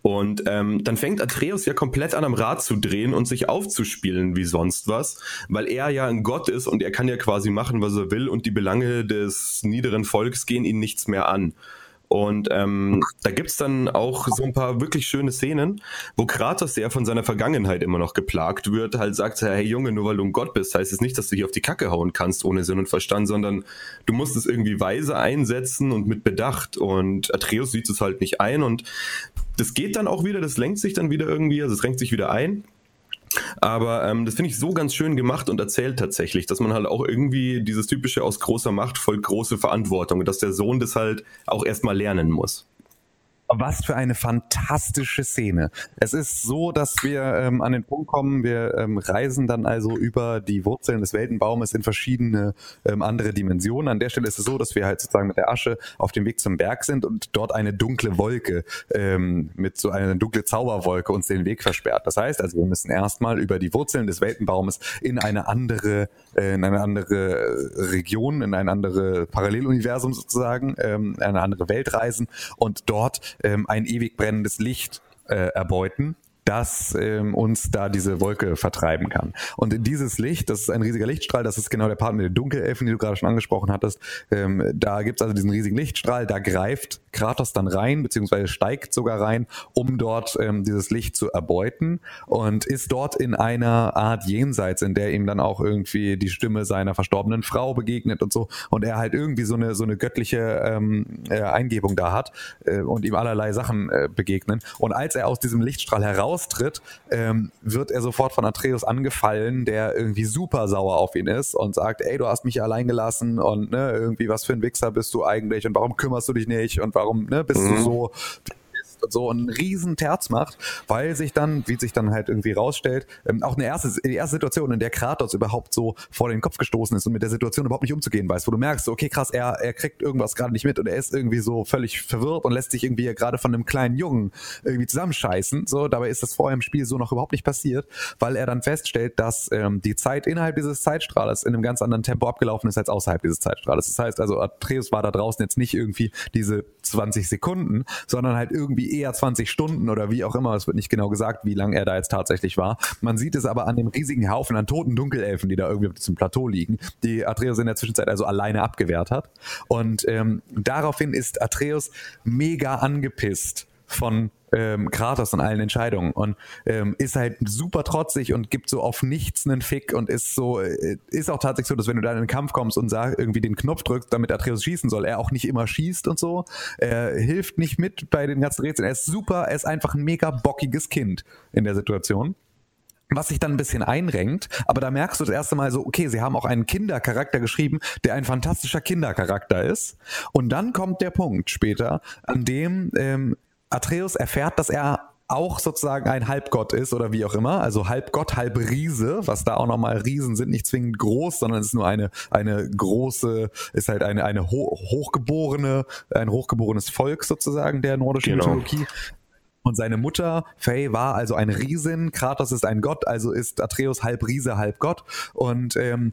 Und ähm, dann fängt Atreus ja komplett an am Rad zu drehen und sich aufzuspielen wie sonst was, weil er ja ein Gott ist und er kann ja quasi machen, was er will und die Belange des niederen Volks gehen ihn nichts mehr an. Und ähm, da gibt's dann auch so ein paar wirklich schöne Szenen, wo Kratos, der von seiner Vergangenheit immer noch geplagt wird, halt sagt, hey Junge, nur weil du ein Gott bist, heißt es nicht, dass du hier auf die Kacke hauen kannst ohne Sinn und Verstand, sondern du musst es irgendwie weise einsetzen und mit Bedacht. Und Atreus sieht es halt nicht ein und das geht dann auch wieder, das lenkt sich dann wieder irgendwie, also es renkt sich wieder ein. Aber ähm, das finde ich so ganz schön gemacht und erzählt tatsächlich, dass man halt auch irgendwie dieses typische aus großer Macht folgt große Verantwortung, dass der Sohn das halt auch erstmal lernen muss. Was für eine fantastische Szene. Es ist so, dass wir ähm, an den Punkt kommen, wir ähm, reisen dann also über die Wurzeln des Weltenbaumes in verschiedene ähm, andere Dimensionen. An der Stelle ist es so, dass wir halt sozusagen mit der Asche auf dem Weg zum Berg sind und dort eine dunkle Wolke ähm, mit so einer dunkle Zauberwolke uns den Weg versperrt. Das heißt also, wir müssen erstmal über die Wurzeln des Weltenbaumes in eine andere, äh, in eine andere Region, in ein andere Paralleluniversum sozusagen, ähm, eine andere Welt reisen und dort ähm, ein ewig brennendes Licht äh, erbeuten das ähm, uns da diese Wolke vertreiben kann. Und dieses Licht, das ist ein riesiger Lichtstrahl, das ist genau der Part mit den Dunkelelfen, die du gerade schon angesprochen hattest. Ähm, da gibt's also diesen riesigen Lichtstrahl, da greift Kratos dann rein, beziehungsweise steigt sogar rein, um dort ähm, dieses Licht zu erbeuten und ist dort in einer Art Jenseits, in der ihm dann auch irgendwie die Stimme seiner verstorbenen Frau begegnet und so und er halt irgendwie so eine so eine göttliche ähm, äh, Eingebung da hat äh, und ihm allerlei Sachen äh, begegnen. Und als er aus diesem Lichtstrahl heraus austritt, ähm, wird er sofort von Atreus angefallen, der irgendwie super sauer auf ihn ist und sagt, ey, du hast mich allein gelassen und ne, irgendwie was für ein Wichser bist du eigentlich und warum kümmerst du dich nicht und warum ne, bist mhm. du so so einen riesen Terz macht, weil sich dann, wie sich dann halt irgendwie rausstellt, ähm, auch eine erste, die erste Situation, in der Kratos überhaupt so vor den Kopf gestoßen ist und mit der Situation überhaupt nicht umzugehen weiß, wo du merkst, okay, krass, er, er kriegt irgendwas gerade nicht mit und er ist irgendwie so völlig verwirrt und lässt sich irgendwie gerade von einem kleinen Jungen irgendwie zusammenscheißen. So, dabei ist das vorher im Spiel so noch überhaupt nicht passiert, weil er dann feststellt, dass ähm, die Zeit innerhalb dieses Zeitstrahles in einem ganz anderen Tempo abgelaufen ist als außerhalb dieses Zeitstrahles. Das heißt also, Atreus war da draußen jetzt nicht irgendwie diese 20 Sekunden, sondern halt irgendwie eher 20 Stunden oder wie auch immer. Es wird nicht genau gesagt, wie lange er da jetzt tatsächlich war. Man sieht es aber an dem riesigen Haufen an toten Dunkelelfen, die da irgendwie auf diesem Plateau liegen, die Atreus in der Zwischenzeit also alleine abgewehrt hat. Und ähm, daraufhin ist Atreus mega angepisst von ähm, Kratos und allen Entscheidungen und ähm, ist halt super trotzig und gibt so auf nichts einen Fick und ist so, äh, ist auch tatsächlich so, dass wenn du da in den Kampf kommst und sag, irgendwie den Knopf drückst, damit Atreus schießen soll, er auch nicht immer schießt und so. Er hilft nicht mit bei den ganzen Rätseln. Er ist super, er ist einfach ein mega bockiges Kind in der Situation was sich dann ein bisschen einrenkt, aber da merkst du das erste Mal so, okay, sie haben auch einen Kindercharakter geschrieben, der ein fantastischer Kindercharakter ist. Und dann kommt der Punkt später, an dem ähm, Atreus erfährt, dass er auch sozusagen ein Halbgott ist oder wie auch immer, also Halbgott, halb Riese, was da auch nochmal Riesen sind, nicht zwingend groß, sondern es ist nur eine, eine große, ist halt eine, eine ho hochgeborene, ein hochgeborenes Volk sozusagen der nordischen genau. Mythologie. Und seine Mutter, Faye, war also ein Riesin, Kratos ist ein Gott, also ist Atreus halb Riese, halb Gott. Und ähm,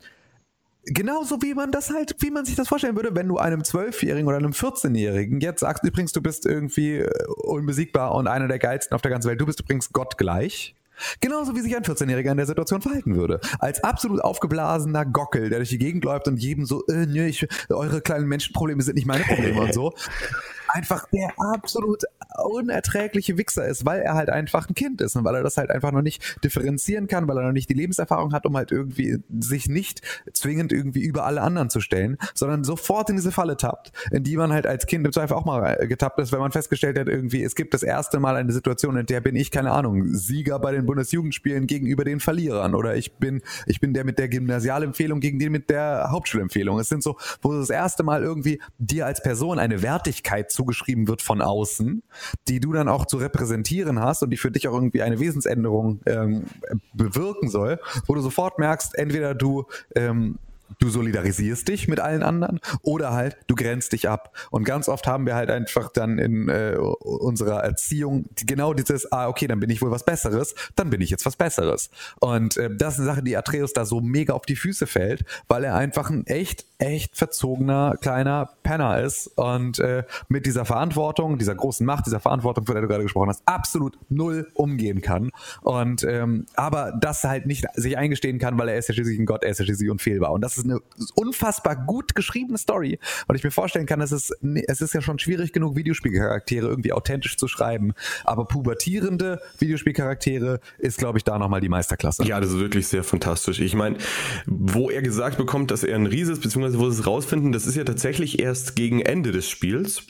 genauso wie man das halt, wie man sich das vorstellen würde, wenn du einem Zwölfjährigen oder einem 14-Jährigen jetzt sagst, übrigens, du bist irgendwie äh, unbesiegbar und einer der geilsten auf der ganzen Welt, du bist übrigens Gott gleich. Genauso wie sich ein 14-Jähriger in der Situation verhalten würde. Als absolut aufgeblasener Gockel, der durch die Gegend läuft und jedem so, äh, nö, ich, eure kleinen Menschenprobleme sind nicht meine Probleme und so einfach der absolut unerträgliche Wichser ist, weil er halt einfach ein Kind ist und weil er das halt einfach noch nicht differenzieren kann, weil er noch nicht die Lebenserfahrung hat, um halt irgendwie sich nicht zwingend irgendwie über alle anderen zu stellen, sondern sofort in diese Falle tappt, in die man halt als Kind im Zweifel auch mal getappt ist, wenn man festgestellt hat, irgendwie, es gibt das erste Mal eine Situation, in der bin ich, keine Ahnung, Sieger bei den Bundesjugendspielen gegenüber den Verlierern oder ich bin, ich bin der mit der Gymnasialempfehlung gegen den mit der Hauptschulempfehlung. Es sind so, wo das erste Mal irgendwie dir als Person eine Wertigkeit zugeschrieben wird von außen, die du dann auch zu repräsentieren hast und die für dich auch irgendwie eine Wesensänderung ähm, bewirken soll, wo du sofort merkst, entweder du ähm, du solidarisierst dich mit allen anderen oder halt du grenzt dich ab. Und ganz oft haben wir halt einfach dann in äh, unserer Erziehung genau dieses, ah, okay, dann bin ich wohl was Besseres, dann bin ich jetzt was Besseres. Und äh, das ist eine Sache, die Atreus da so mega auf die Füße fällt, weil er einfach ein echt, echt verzogener kleiner Penner ist und äh, mit dieser Verantwortung, dieser großen Macht, dieser Verantwortung, von der du gerade gesprochen hast, absolut null umgehen kann. Und ähm, aber das halt nicht sich eingestehen kann, weil er ist ja schließlich ein Gott, er ist ja schließlich unfehlbar. Und das ist eine unfassbar gut geschriebene Story. Und ich mir vorstellen kann, dass es, es ist ja schon schwierig genug, Videospielcharaktere irgendwie authentisch zu schreiben. Aber pubertierende Videospielcharaktere ist, glaube ich, da nochmal die Meisterklasse. Ja, das ist wirklich sehr fantastisch. Ich meine, wo er gesagt bekommt, dass er ein Riese ist, beziehungsweise wo sie es rausfinden, das ist ja tatsächlich erst gegen Ende des Spiels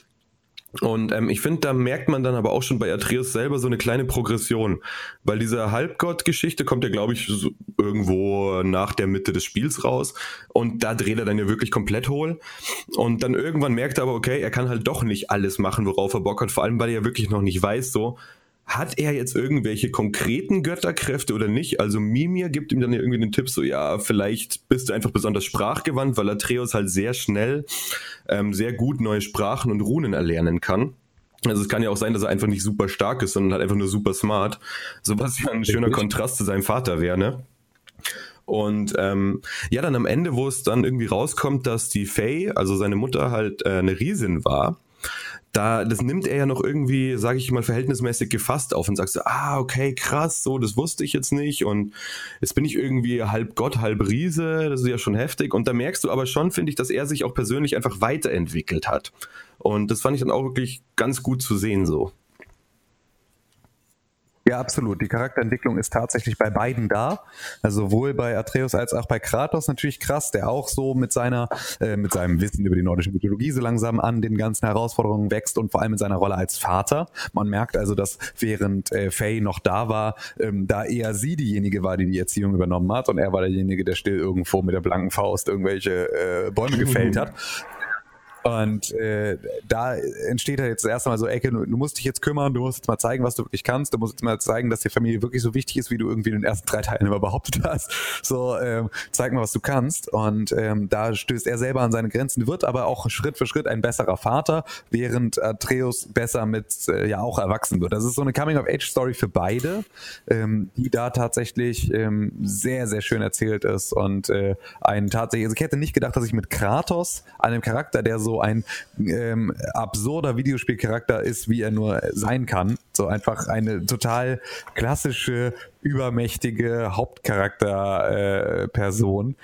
Und ähm, ich finde, da merkt man dann aber auch schon bei Atreus selber so eine kleine Progression, weil diese Halbgott-Geschichte kommt ja, glaube ich, so irgendwo nach der Mitte des Spiels raus. Und da dreht er dann ja wirklich komplett hohl. Und dann irgendwann merkt er aber, okay, er kann halt doch nicht alles machen, worauf er Bock hat, vor allem, weil er ja wirklich noch nicht weiß, so, hat er jetzt irgendwelche konkreten Götterkräfte oder nicht? Also Mimir gibt ihm dann irgendwie den Tipp so, ja, vielleicht bist du einfach besonders sprachgewandt, weil Atreus halt sehr schnell, ähm, sehr gut neue Sprachen und Runen erlernen kann. Also es kann ja auch sein, dass er einfach nicht super stark ist, sondern halt einfach nur super smart. So was ja ein schöner Kontrast zu seinem Vater wäre, ne? Und ähm, ja, dann am Ende, wo es dann irgendwie rauskommt, dass die Faye, also seine Mutter halt äh, eine Riesin war, da, das nimmt er ja noch irgendwie, sage ich mal, verhältnismäßig gefasst auf und sagt so, ah, okay, krass, so, das wusste ich jetzt nicht und jetzt bin ich irgendwie halb Gott, halb Riese, das ist ja schon heftig und da merkst du aber schon, finde ich, dass er sich auch persönlich einfach weiterentwickelt hat und das fand ich dann auch wirklich ganz gut zu sehen so. Ja, absolut. Die Charakterentwicklung ist tatsächlich bei beiden da. Also sowohl bei Atreus als auch bei Kratos natürlich krass, der auch so mit seiner, äh, mit seinem Wissen über die nordische Mythologie so langsam an den ganzen Herausforderungen wächst und vor allem in seiner Rolle als Vater. Man merkt also, dass während äh, Faye noch da war, ähm, da eher sie diejenige war, die die Erziehung übernommen hat und er war derjenige, der still irgendwo mit der blanken Faust irgendwelche äh, Bäume gefällt hat. Und äh, da entsteht halt jetzt das erste Mal so, Ecke, du, du, musst dich jetzt kümmern, du musst jetzt mal zeigen, was du wirklich kannst, du musst jetzt mal zeigen, dass die Familie wirklich so wichtig ist, wie du irgendwie in den ersten drei Teilen immer behauptet hast. So, ähm, zeig mal, was du kannst. Und ähm, da stößt er selber an seine Grenzen, wird aber auch Schritt für Schritt ein besserer Vater, während Atreus besser mit äh, ja auch erwachsen wird. Das ist so eine Coming-of-Age-Story für beide, ähm, die da tatsächlich ähm, sehr, sehr schön erzählt ist und äh, ein tatsächlich, also ich hätte nicht gedacht, dass ich mit Kratos, einem Charakter, der so so ein ähm, absurder Videospielcharakter ist, wie er nur sein kann. So einfach eine total klassische, übermächtige Hauptcharakter-Person.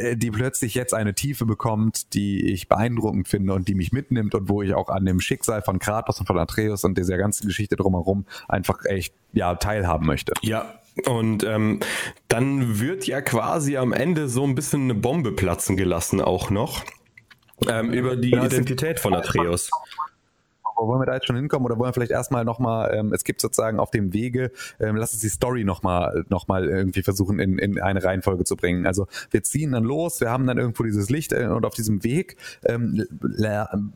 Äh, die plötzlich jetzt eine Tiefe bekommt, die ich beeindruckend finde und die mich mitnimmt und wo ich auch an dem Schicksal von Kratos und von Atreus und dieser ganzen Geschichte drumherum einfach echt ja teilhaben möchte. Ja, und ähm, dann wird ja quasi am Ende so ein bisschen eine Bombe platzen gelassen auch noch. Ähm, über die ja, Identität von Atreus. Wollen wir da jetzt schon hinkommen oder wollen wir vielleicht erstmal nochmal, ähm, es gibt sozusagen auf dem Wege, ähm, lass uns die Story nochmal noch mal irgendwie versuchen in, in eine Reihenfolge zu bringen. Also wir ziehen dann los, wir haben dann irgendwo dieses Licht äh, und auf diesem Weg ähm,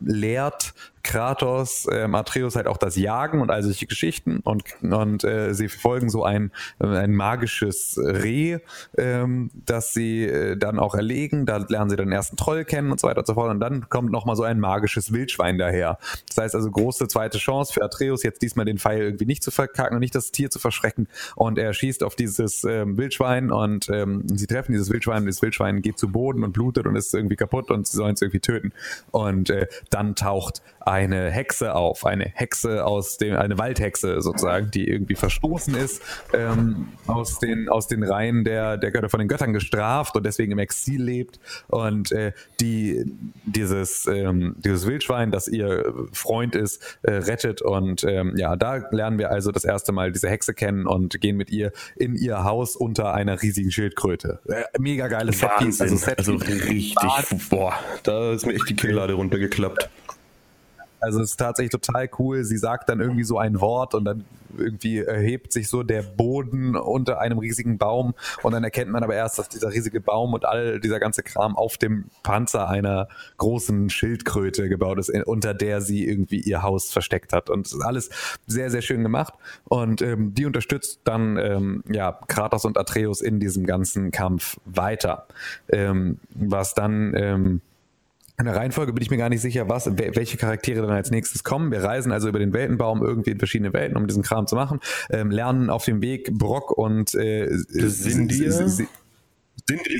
lehrt Kratos, ähm, Atreus halt auch das Jagen und all solche Geschichten und, und äh, sie verfolgen so ein, äh, ein magisches Reh, ähm, das sie äh, dann auch erlegen, da lernen sie den ersten Troll kennen und so weiter und so fort. Und dann kommt nochmal so ein magisches Wildschwein daher. Das heißt also große zweite Chance für Atreus, jetzt diesmal den Pfeil irgendwie nicht zu verkacken und nicht das Tier zu verschrecken. Und er schießt auf dieses ähm, Wildschwein und ähm, sie treffen dieses Wildschwein und das Wildschwein geht zu Boden und blutet und ist irgendwie kaputt und sie sollen es irgendwie töten. Und äh, dann taucht eine Hexe auf, eine Hexe aus dem, eine Waldhexe sozusagen, die irgendwie verstoßen ist, ähm, aus den, aus den Reihen der, der Götter von den Göttern gestraft und deswegen im Exil lebt und äh, die dieses, ähm, dieses Wildschwein, das ihr Freund ist, äh, rettet und ähm, ja, da lernen wir also das erste Mal diese Hexe kennen und gehen mit ihr in ihr Haus unter einer riesigen Schildkröte. Äh, mega geiles Setpiece. Also, Set also richtig, boah, da ist mir echt die Kinnlade runtergeklappt. Also es ist tatsächlich total cool. Sie sagt dann irgendwie so ein Wort und dann irgendwie erhebt sich so der Boden unter einem riesigen Baum und dann erkennt man aber erst, dass dieser riesige Baum und all dieser ganze Kram auf dem Panzer einer großen Schildkröte gebaut ist, unter der sie irgendwie ihr Haus versteckt hat. Und das ist alles sehr, sehr schön gemacht. Und ähm, die unterstützt dann ähm, ja Kratos und Atreus in diesem ganzen Kampf weiter. Ähm, was dann ähm, in der Reihenfolge bin ich mir gar nicht sicher, was, welche Charaktere dann als nächstes kommen. Wir reisen also über den Weltenbaum irgendwie in verschiedene Welten, um diesen Kram zu machen. Ähm, lernen auf dem Weg Brock und äh, Sindir.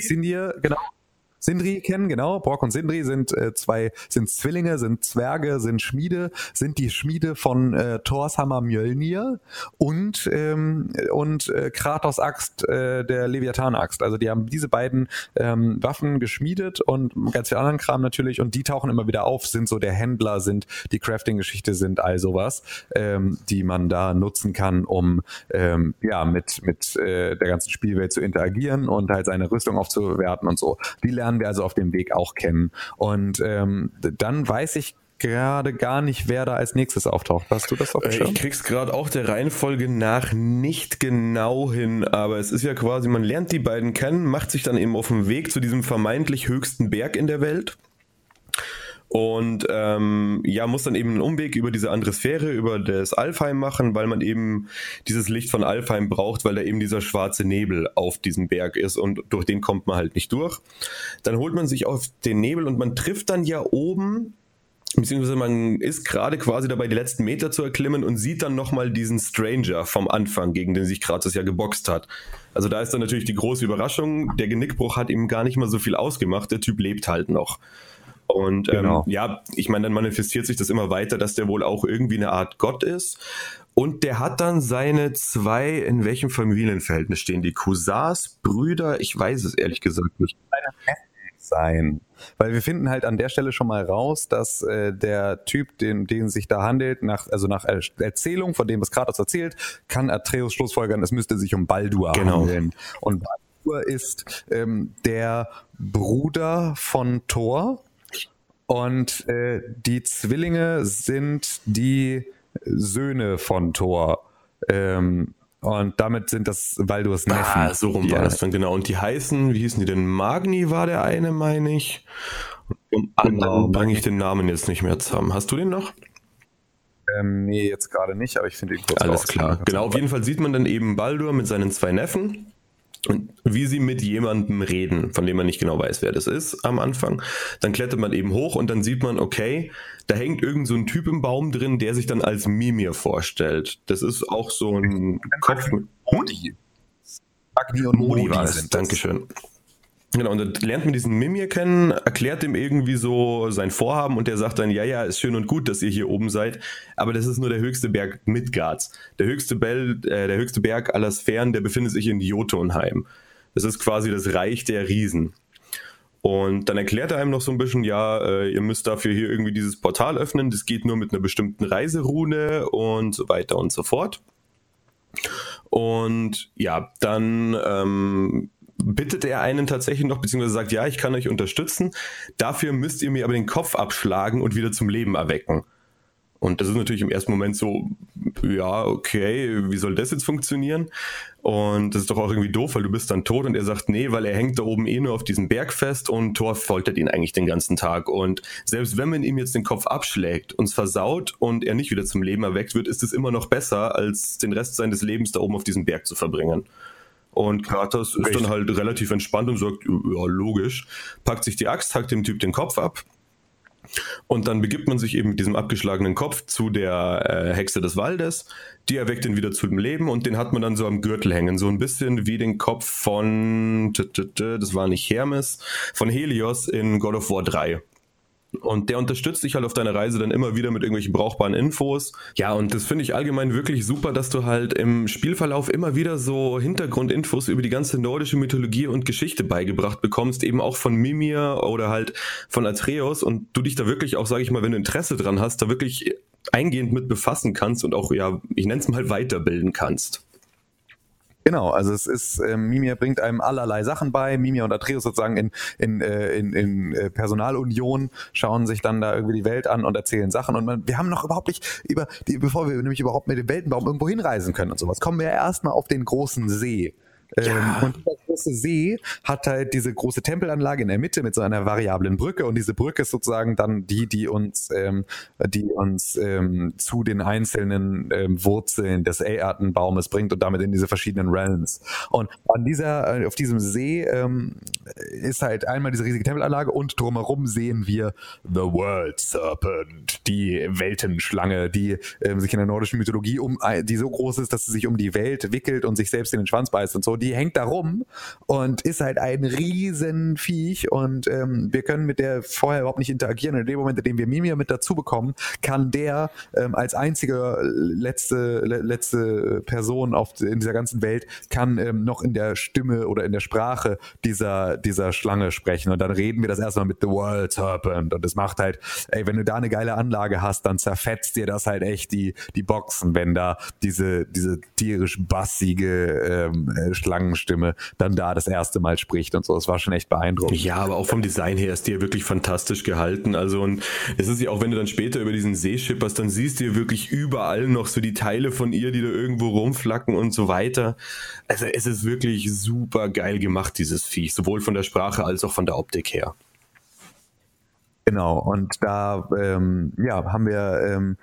Sindir, genau. Sindri kennen, genau. Brock und Sindri sind äh, zwei, sind Zwillinge, sind Zwerge, sind Schmiede, sind die Schmiede von äh, Thorshammer Mjölnir und, ähm, und äh, Kratos Axt, äh, der Leviathan-Axt. Also die haben diese beiden ähm, Waffen geschmiedet und ganz viel anderen Kram natürlich und die tauchen immer wieder auf, sind so der Händler, sind die Crafting-Geschichte, sind all sowas, ähm, die man da nutzen kann, um ähm, ja mit, mit äh, der ganzen Spielwelt zu interagieren und halt seine Rüstung aufzuwerten und so. Die lernen lernen wir also auf dem Weg auch kennen. Und ähm, dann weiß ich gerade gar nicht, wer da als nächstes auftaucht. Hast du das auf dem äh, Ich krieg's gerade auch der Reihenfolge nach nicht genau hin, aber es ist ja quasi, man lernt die beiden kennen, macht sich dann eben auf den Weg zu diesem vermeintlich höchsten Berg in der Welt und ähm, ja, muss dann eben einen Umweg über diese andere Sphäre, über das Alfheim machen, weil man eben dieses Licht von Alfheim braucht, weil da eben dieser schwarze Nebel auf diesem Berg ist und durch den kommt man halt nicht durch. Dann holt man sich auf den Nebel und man trifft dann ja oben beziehungsweise man ist gerade quasi dabei, die letzten Meter zu erklimmen und sieht dann nochmal diesen Stranger vom Anfang, gegen den sich Kratos ja geboxt hat. Also da ist dann natürlich die große Überraschung, der Genickbruch hat ihm gar nicht mal so viel ausgemacht, der Typ lebt halt noch. Und ähm, genau. ja, ich meine, dann manifestiert sich das immer weiter, dass der wohl auch irgendwie eine Art Gott ist. Und der hat dann seine zwei, in welchem Familienverhältnis stehen die? Cousins, Brüder? Ich weiß es ehrlich gesagt nicht. Sein. Weil wir finden halt an der Stelle schon mal raus, dass äh, der Typ, den, den sich da handelt, nach, also nach Erzählung von dem, was Kratos erzählt, kann Atreus schlussfolgern, es müsste sich um Baldur genau. handeln. Und Baldur ist ähm, der Bruder von Thor, und äh, die Zwillinge sind die Söhne von Thor. Ähm, und damit sind das Baldurs Neffen. Ah, so rum war das dann genau. Und die heißen, wie hießen die denn? Magni war der eine, meine ich. Und genau, bringe ich den Namen jetzt nicht mehr zusammen. Hast du den noch? Ähm, nee, jetzt gerade nicht, aber ich finde ihn kurz Alles klar. Genau, auf jeden Fall sieht man dann eben Baldur mit seinen zwei Neffen wie sie mit jemandem reden, von dem man nicht genau weiß, wer das ist am Anfang. Dann klettert man eben hoch und dann sieht man, okay, da hängt irgend so ein Typ im Baum drin, der sich dann als Mimir vorstellt. Das ist auch so ein Kopf mit Modi. Agni und Modi war es. Dankeschön. Genau, und dann lernt man diesen Mimir kennen, erklärt ihm irgendwie so sein Vorhaben und der sagt dann, ja, ja, ist schön und gut, dass ihr hier oben seid, aber das ist nur der höchste Berg Midgards. Der höchste, Bell, äh, der höchste Berg aller Sphären, der befindet sich in Jotunheim. Das ist quasi das Reich der Riesen. Und dann erklärt er einem noch so ein bisschen, ja, äh, ihr müsst dafür hier irgendwie dieses Portal öffnen, das geht nur mit einer bestimmten Reiserune und so weiter und so fort. Und ja, dann ähm, bittet er einen tatsächlich noch, beziehungsweise sagt, ja, ich kann euch unterstützen. Dafür müsst ihr mir aber den Kopf abschlagen und wieder zum Leben erwecken. Und das ist natürlich im ersten Moment so, ja, okay, wie soll das jetzt funktionieren? Und das ist doch auch irgendwie doof, weil du bist dann tot und er sagt, nee, weil er hängt da oben eh nur auf diesem Berg fest und Thor foltert ihn eigentlich den ganzen Tag. Und selbst wenn man ihm jetzt den Kopf abschlägt, uns versaut und er nicht wieder zum Leben erweckt wird, ist es immer noch besser, als den Rest seines Lebens da oben auf diesem Berg zu verbringen. Und Kratos ist dann halt relativ entspannt und sagt, ja, logisch, packt sich die Axt, hackt dem Typ den Kopf ab. Und dann begibt man sich eben mit diesem abgeschlagenen Kopf zu der äh, Hexe des Waldes. Die erweckt ihn wieder zu dem Leben und den hat man dann so am Gürtel hängen. So ein bisschen wie den Kopf von, das war nicht Hermes, von Helios in God of War 3. Und der unterstützt dich halt auf deiner Reise dann immer wieder mit irgendwelchen brauchbaren Infos. Ja, und das finde ich allgemein wirklich super, dass du halt im Spielverlauf immer wieder so Hintergrundinfos über die ganze nordische Mythologie und Geschichte beigebracht bekommst, eben auch von Mimir oder halt von Atreus und du dich da wirklich auch, sage ich mal, wenn du Interesse dran hast, da wirklich eingehend mit befassen kannst und auch, ja, ich nenne es mal weiterbilden kannst. Genau, also es ist, äh, Mimir bringt einem allerlei Sachen bei. Mimir und Atreus sozusagen in, in, äh, in, in äh, Personalunion schauen sich dann da irgendwie die Welt an und erzählen Sachen. Und man, wir haben noch überhaupt nicht über, die, bevor wir nämlich überhaupt mit dem Weltenbaum irgendwo hinreisen können und sowas, kommen wir erstmal auf den großen See. Ja. Ähm, und dieser große See hat halt diese große Tempelanlage in der Mitte mit so einer variablen Brücke und diese Brücke ist sozusagen dann die, die uns, ähm, die uns ähm, zu den einzelnen ähm, Wurzeln des Aeaten-Baumes bringt und damit in diese verschiedenen Realms. Und an dieser, äh, auf diesem See ähm, ist halt einmal diese riesige Tempelanlage und drumherum sehen wir The World Serpent, die Weltenschlange, die sich in der nordischen Mythologie um, die so groß ist, dass sie sich um die Welt wickelt und sich selbst in den Schwanz beißt und so. Die hängt da rum und ist halt ein Riesenviech und ähm, wir können mit der vorher überhaupt nicht interagieren. In dem Moment, in dem wir Mimir mit dazu bekommen, kann der ähm, als einzige letzte, le letzte Person auf, in dieser ganzen Welt, kann ähm, noch in der Stimme oder in der Sprache dieser, dieser Schlange sprechen. Und dann reden wir das erstmal mit The World Serpent. Und es macht halt, ey, wenn du da eine geile Anlage hast, dann zerfetzt dir das halt echt die, die Boxen, wenn da diese, diese tierisch bassige ähm, Schlangenstimme dann da das erste Mal spricht und so. Es war schon echt beeindruckend. Ja, aber auch vom Design her ist die ja wirklich fantastisch gehalten. Also und es ist ja auch, wenn du dann später über diesen See schipperst, dann siehst du ja wirklich überall noch so die Teile von ihr, die da irgendwo rumflacken und so weiter. Also es ist wirklich super geil gemacht, dieses Viech, sowohl von der Sprache als auch von der Optik her. Genau, und da ähm, ja, haben wir ähm,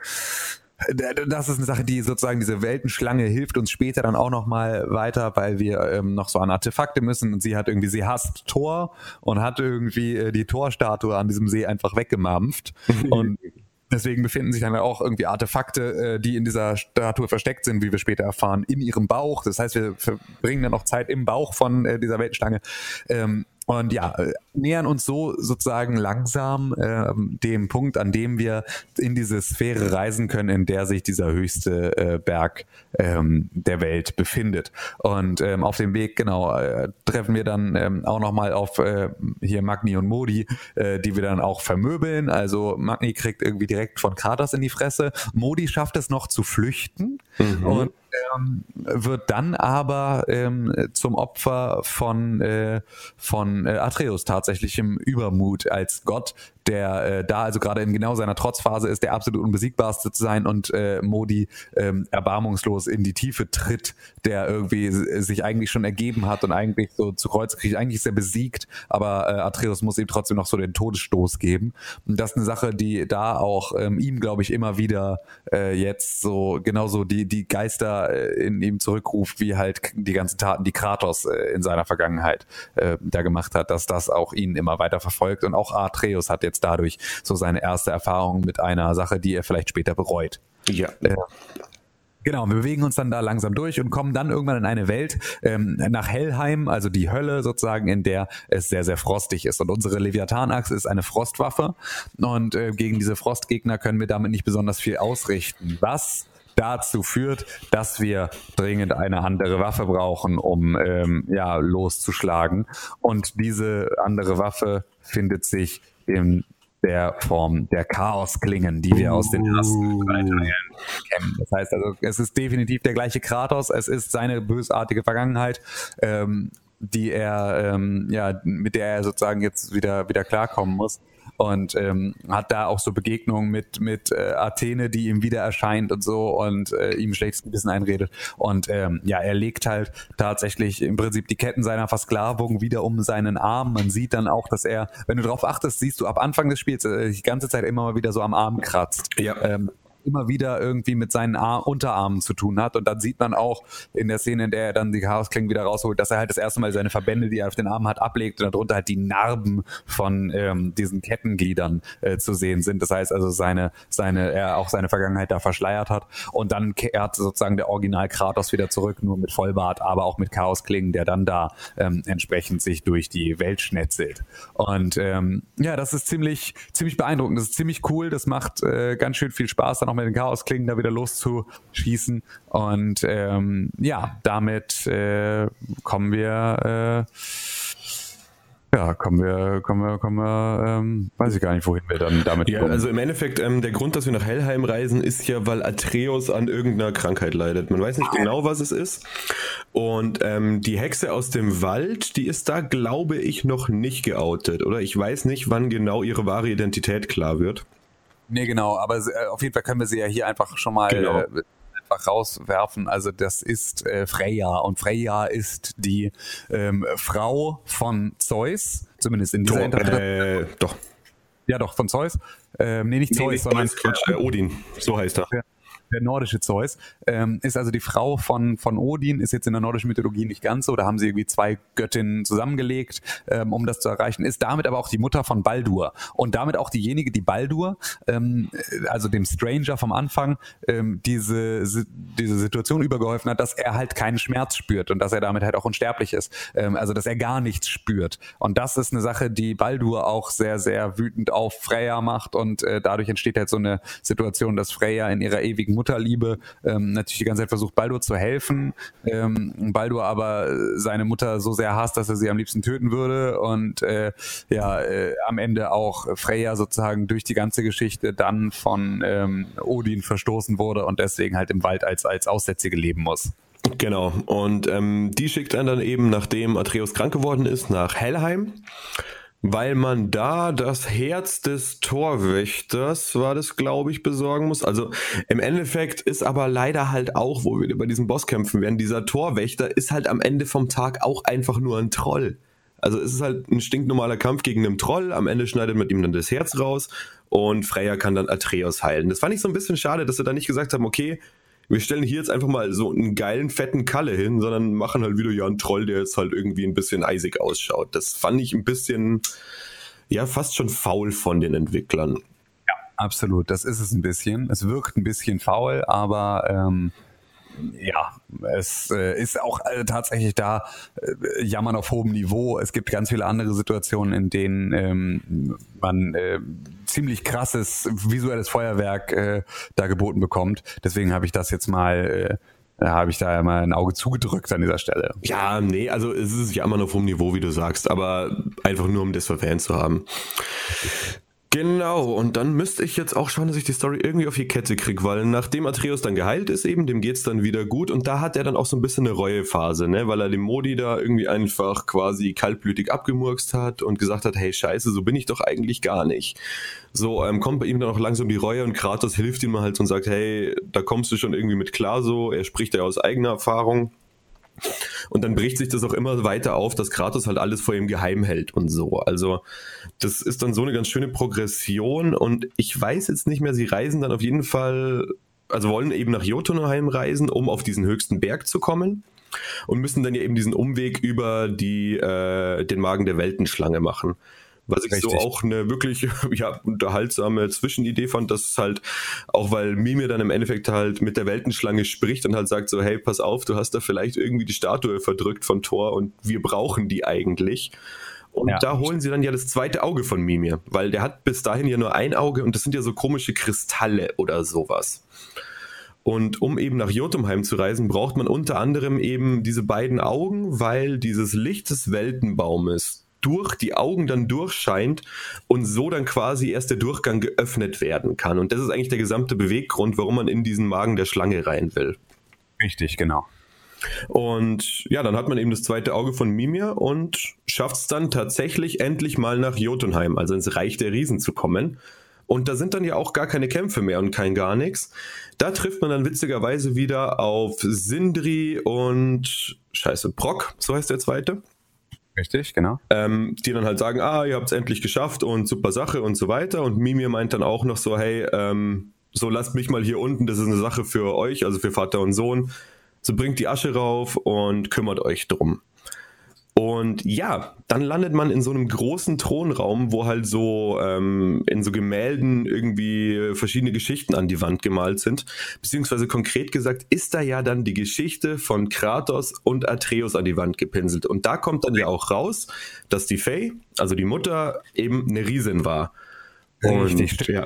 das ist eine Sache, die sozusagen diese Weltenschlange hilft uns später dann auch noch mal weiter, weil wir ähm, noch so an Artefakte müssen und sie hat irgendwie, sie hasst Tor und hat irgendwie äh, die Torstatue an diesem See einfach weggemampft und Deswegen befinden sich dann auch irgendwie Artefakte, äh, die in dieser Statue versteckt sind, wie wir später erfahren, in ihrem Bauch. Das heißt, wir verbringen dann noch Zeit im Bauch von äh, dieser Weltenschlange. Ähm, und ja, äh, nähern uns so sozusagen langsam äh, dem Punkt, an dem wir in diese Sphäre reisen können, in der sich dieser höchste äh, Berg ähm, der Welt befindet. Und ähm, auf dem Weg, genau, äh, treffen wir dann ähm, auch nochmal auf äh, hier Magni und Modi, äh, die wir dann auch vermöbeln. Also Magni kriegt irgendwie direkt von Kratos in die Fresse. Modi schafft es noch zu flüchten mhm. und ähm, wird dann aber ähm, zum Opfer von, äh, von äh, Atreus tatsächlich im Übermut als Gott, der äh, da also gerade in genau seiner Trotzphase ist, der absolut unbesiegbarste zu sein und äh, Modi ähm, erbarmungslos in die Tiefe tritt, der irgendwie sich eigentlich schon ergeben hat und eigentlich so zu Kreuz kriegt. Eigentlich ist er besiegt, aber äh, Atreus muss ihm trotzdem noch so den Todesstoß geben. Und das ist eine Sache, die da auch ähm, ihm, glaube ich, immer wieder äh, jetzt so genauso die, die Geister äh, in ihm zurückruft, wie halt die ganzen Taten, die Kratos äh, in seiner Vergangenheit äh, da gemacht hat, dass das auch ihn immer weiter verfolgt. Und auch Atreus hat jetzt dadurch so seine erste Erfahrung mit einer Sache, die er vielleicht später bereut. Ja. Äh, Genau, wir bewegen uns dann da langsam durch und kommen dann irgendwann in eine Welt ähm, nach Hellheim, also die Hölle sozusagen, in der es sehr, sehr frostig ist. Und unsere Leviathan-Achse ist eine Frostwaffe und äh, gegen diese Frostgegner können wir damit nicht besonders viel ausrichten. Was dazu führt, dass wir dringend eine andere Waffe brauchen, um ähm, ja loszuschlagen. Und diese andere Waffe findet sich in der Form der Chaosklingen, die wir aus den ersten drei Teilen kennen. Das heißt also, es ist definitiv der gleiche Kratos, es ist seine bösartige Vergangenheit, ähm, die er, ähm, ja, mit der er sozusagen jetzt wieder, wieder klarkommen muss und ähm, hat da auch so Begegnungen mit mit äh, Athene, die ihm wieder erscheint und so und äh, ihm schlechtes Gewissen einredet und ähm, ja, er legt halt tatsächlich im Prinzip die Ketten seiner Versklavung wieder um seinen Arm. Man sieht dann auch, dass er, wenn du darauf achtest, siehst du ab Anfang des Spiels äh, die ganze Zeit immer mal wieder so am Arm kratzt. Ja. Ähm, immer wieder irgendwie mit seinen Ar Unterarmen zu tun hat. Und dann sieht man auch in der Szene, in der er dann die Chaosklingen wieder rausholt, dass er halt das erste Mal seine Verbände, die er auf den Armen hat, ablegt und darunter halt die Narben von ähm, diesen Kettengliedern äh, zu sehen sind. Das heißt also seine, seine, er auch seine Vergangenheit da verschleiert hat. Und dann kehrt sozusagen der Original Kratos wieder zurück, nur mit Vollbart, aber auch mit Chaosklingen, der dann da ähm, entsprechend sich durch die Welt schnetzelt. Und ähm, ja, das ist ziemlich, ziemlich beeindruckend. Das ist ziemlich cool. Das macht äh, ganz schön viel Spaß, dann auch mit den Chaosklingen da wieder loszuschießen. Und ähm, ja, damit äh, kommen wir äh, ja, kommen wir, kommen wir, kommen wir, ähm, weiß ich gar nicht, wohin wir dann damit ja, kommen. Also im Endeffekt, ähm, der Grund, dass wir nach Hellheim reisen, ist ja, weil Atreus an irgendeiner Krankheit leidet. Man weiß nicht genau, was es ist. Und ähm, die Hexe aus dem Wald, die ist da, glaube ich, noch nicht geoutet. Oder ich weiß nicht, wann genau ihre wahre Identität klar wird. Nee, genau, aber äh, auf jeden Fall können wir sie ja hier einfach schon mal genau. äh, einfach rauswerfen. Also das ist äh, Freya und Freya ist die ähm, Frau von Zeus, zumindest in dieser Interpretation. Äh, doch. Ja, doch, von Zeus. Ähm, nee, nicht nee, Zeus, sondern Quatsch, äh, Odin, so heißt er. Ja der nordische Zeus, ähm, ist also die Frau von, von Odin, ist jetzt in der nordischen Mythologie nicht ganz so, da haben sie irgendwie zwei Göttinnen zusammengelegt, ähm, um das zu erreichen, ist damit aber auch die Mutter von Baldur. Und damit auch diejenige, die Baldur, ähm, also dem Stranger vom Anfang, ähm, diese, diese Situation übergeholfen hat, dass er halt keinen Schmerz spürt und dass er damit halt auch unsterblich ist, ähm, also dass er gar nichts spürt. Und das ist eine Sache, die Baldur auch sehr, sehr wütend auf Freya macht und äh, dadurch entsteht halt so eine Situation, dass Freya in ihrer ewigen Mutterliebe ähm, natürlich die ganze Zeit versucht, Baldur zu helfen. Ähm, Baldur aber seine Mutter so sehr hasst, dass er sie am liebsten töten würde und äh, ja, äh, am Ende auch Freya sozusagen durch die ganze Geschichte dann von ähm, Odin verstoßen wurde und deswegen halt im Wald als, als Aussätzige leben muss. Genau. Und ähm, die schickt einen dann eben, nachdem Atreus krank geworden ist, nach Helheim weil man da das Herz des Torwächters, war das, glaube ich, besorgen muss. Also im Endeffekt ist aber leider halt auch, wo wir bei diesen Bosskämpfen werden, dieser Torwächter ist halt am Ende vom Tag auch einfach nur ein Troll. Also es ist halt ein stinknormaler Kampf gegen einen Troll. Am Ende schneidet man ihm dann das Herz raus und Freya kann dann Atreus heilen. Das fand ich so ein bisschen schade, dass sie da nicht gesagt haben, okay, wir stellen hier jetzt einfach mal so einen geilen, fetten Kalle hin, sondern machen halt wieder ja einen Troll, der jetzt halt irgendwie ein bisschen eisig ausschaut. Das fand ich ein bisschen, ja, fast schon faul von den Entwicklern. Ja, absolut. Das ist es ein bisschen. Es wirkt ein bisschen faul, aber ähm, ja, es äh, ist auch äh, tatsächlich da äh, Jammern auf hohem Niveau. Es gibt ganz viele andere Situationen, in denen ähm, man äh, ziemlich krasses visuelles Feuerwerk äh, da geboten bekommt. Deswegen habe ich das jetzt mal äh, habe ich da ja mal ein Auge zugedrückt an dieser Stelle. Ja, nee, also es ist ja immer noch vom Niveau, wie du sagst, aber einfach nur, um das verwähnt zu haben. Genau, und dann müsste ich jetzt auch schauen, dass ich die Story irgendwie auf die Kette kriege, weil nachdem Atreus dann geheilt ist, eben, dem geht's dann wieder gut und da hat er dann auch so ein bisschen eine Reuephase, ne, weil er dem Modi da irgendwie einfach quasi kaltblütig abgemurkst hat und gesagt hat, hey Scheiße, so bin ich doch eigentlich gar nicht. So ähm, kommt bei ihm dann auch langsam die Reue und Kratos hilft ihm halt und sagt, hey, da kommst du schon irgendwie mit klar so, er spricht ja aus eigener Erfahrung. Und dann bricht sich das auch immer weiter auf, dass Kratos halt alles vor ihm geheim hält und so. Also das ist dann so eine ganz schöne Progression und ich weiß jetzt nicht mehr, sie reisen dann auf jeden Fall, also wollen eben nach Jotunheim reisen, um auf diesen höchsten Berg zu kommen und müssen dann ja eben diesen Umweg über die, äh, den Magen der Weltenschlange machen. Was ich Richtig. so auch eine wirklich ja, unterhaltsame Zwischenidee fand, dass halt, auch weil Mimir dann im Endeffekt halt mit der Weltenschlange spricht und halt sagt so, hey, pass auf, du hast da vielleicht irgendwie die Statue verdrückt von Thor und wir brauchen die eigentlich. Und ja. da holen sie dann ja das zweite Auge von Mimir, weil der hat bis dahin ja nur ein Auge und das sind ja so komische Kristalle oder sowas. Und um eben nach Jotunheim zu reisen, braucht man unter anderem eben diese beiden Augen, weil dieses Licht des Weltenbaumes durch die Augen dann durchscheint und so dann quasi erst der Durchgang geöffnet werden kann. Und das ist eigentlich der gesamte Beweggrund, warum man in diesen Magen der Schlange rein will. Richtig, genau. Und ja, dann hat man eben das zweite Auge von Mimir und schafft es dann tatsächlich endlich mal nach Jotunheim, also ins Reich der Riesen zu kommen. Und da sind dann ja auch gar keine Kämpfe mehr und kein gar nichts. Da trifft man dann witzigerweise wieder auf Sindri und Scheiße, Brock, so heißt der zweite. Richtig, genau. Ähm, die dann halt sagen, ah, ihr habt es endlich geschafft und super Sache und so weiter. Und Mimir meint dann auch noch so, hey, ähm, so lasst mich mal hier unten, das ist eine Sache für euch, also für Vater und Sohn. So bringt die Asche rauf und kümmert euch drum. Und ja, dann landet man in so einem großen Thronraum, wo halt so ähm, in so Gemälden irgendwie verschiedene Geschichten an die Wand gemalt sind. Beziehungsweise konkret gesagt ist da ja dann die Geschichte von Kratos und Atreus an die Wand gepinselt. Und da kommt dann ja auch raus, dass die Fae, also die Mutter, eben eine Riesin war. Richtig, und, ja.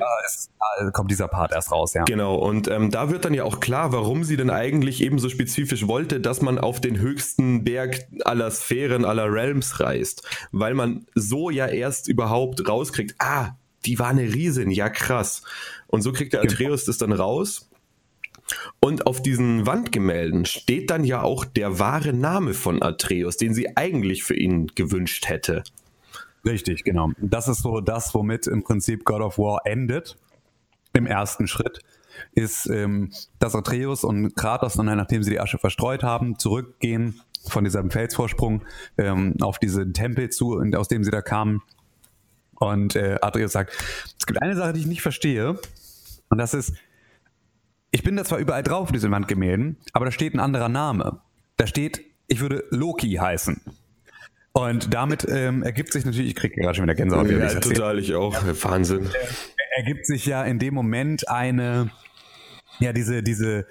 da kommt dieser Part erst raus, ja. Genau, und ähm, da wird dann ja auch klar, warum sie denn eigentlich eben so spezifisch wollte, dass man auf den höchsten Berg aller Sphären, aller Realms reist. Weil man so ja erst überhaupt rauskriegt, ah, die war eine Riesin, ja krass. Und so kriegt der genau. Atreus das dann raus. Und auf diesen Wandgemälden steht dann ja auch der wahre Name von Atreus, den sie eigentlich für ihn gewünscht hätte. Richtig, genau. Das ist so das, womit im Prinzip God of War endet. Im ersten Schritt ist, ähm, dass Atreus und Kratos dann, nachdem sie die Asche verstreut haben, zurückgehen von diesem Felsvorsprung ähm, auf diesen Tempel zu, aus dem sie da kamen. Und äh, Atreus sagt, es gibt eine Sache, die ich nicht verstehe. Und das ist, ich bin da zwar überall drauf, diese Wandgemälden, aber da steht ein anderer Name. Da steht, ich würde Loki heißen. Und damit ähm, ergibt sich natürlich, ich kriege gerade schon wieder Gänsehaut. Ja, total, ich auch. Ja. Wahnsinn. Äh, ergibt sich ja in dem Moment eine, ja, diese, diese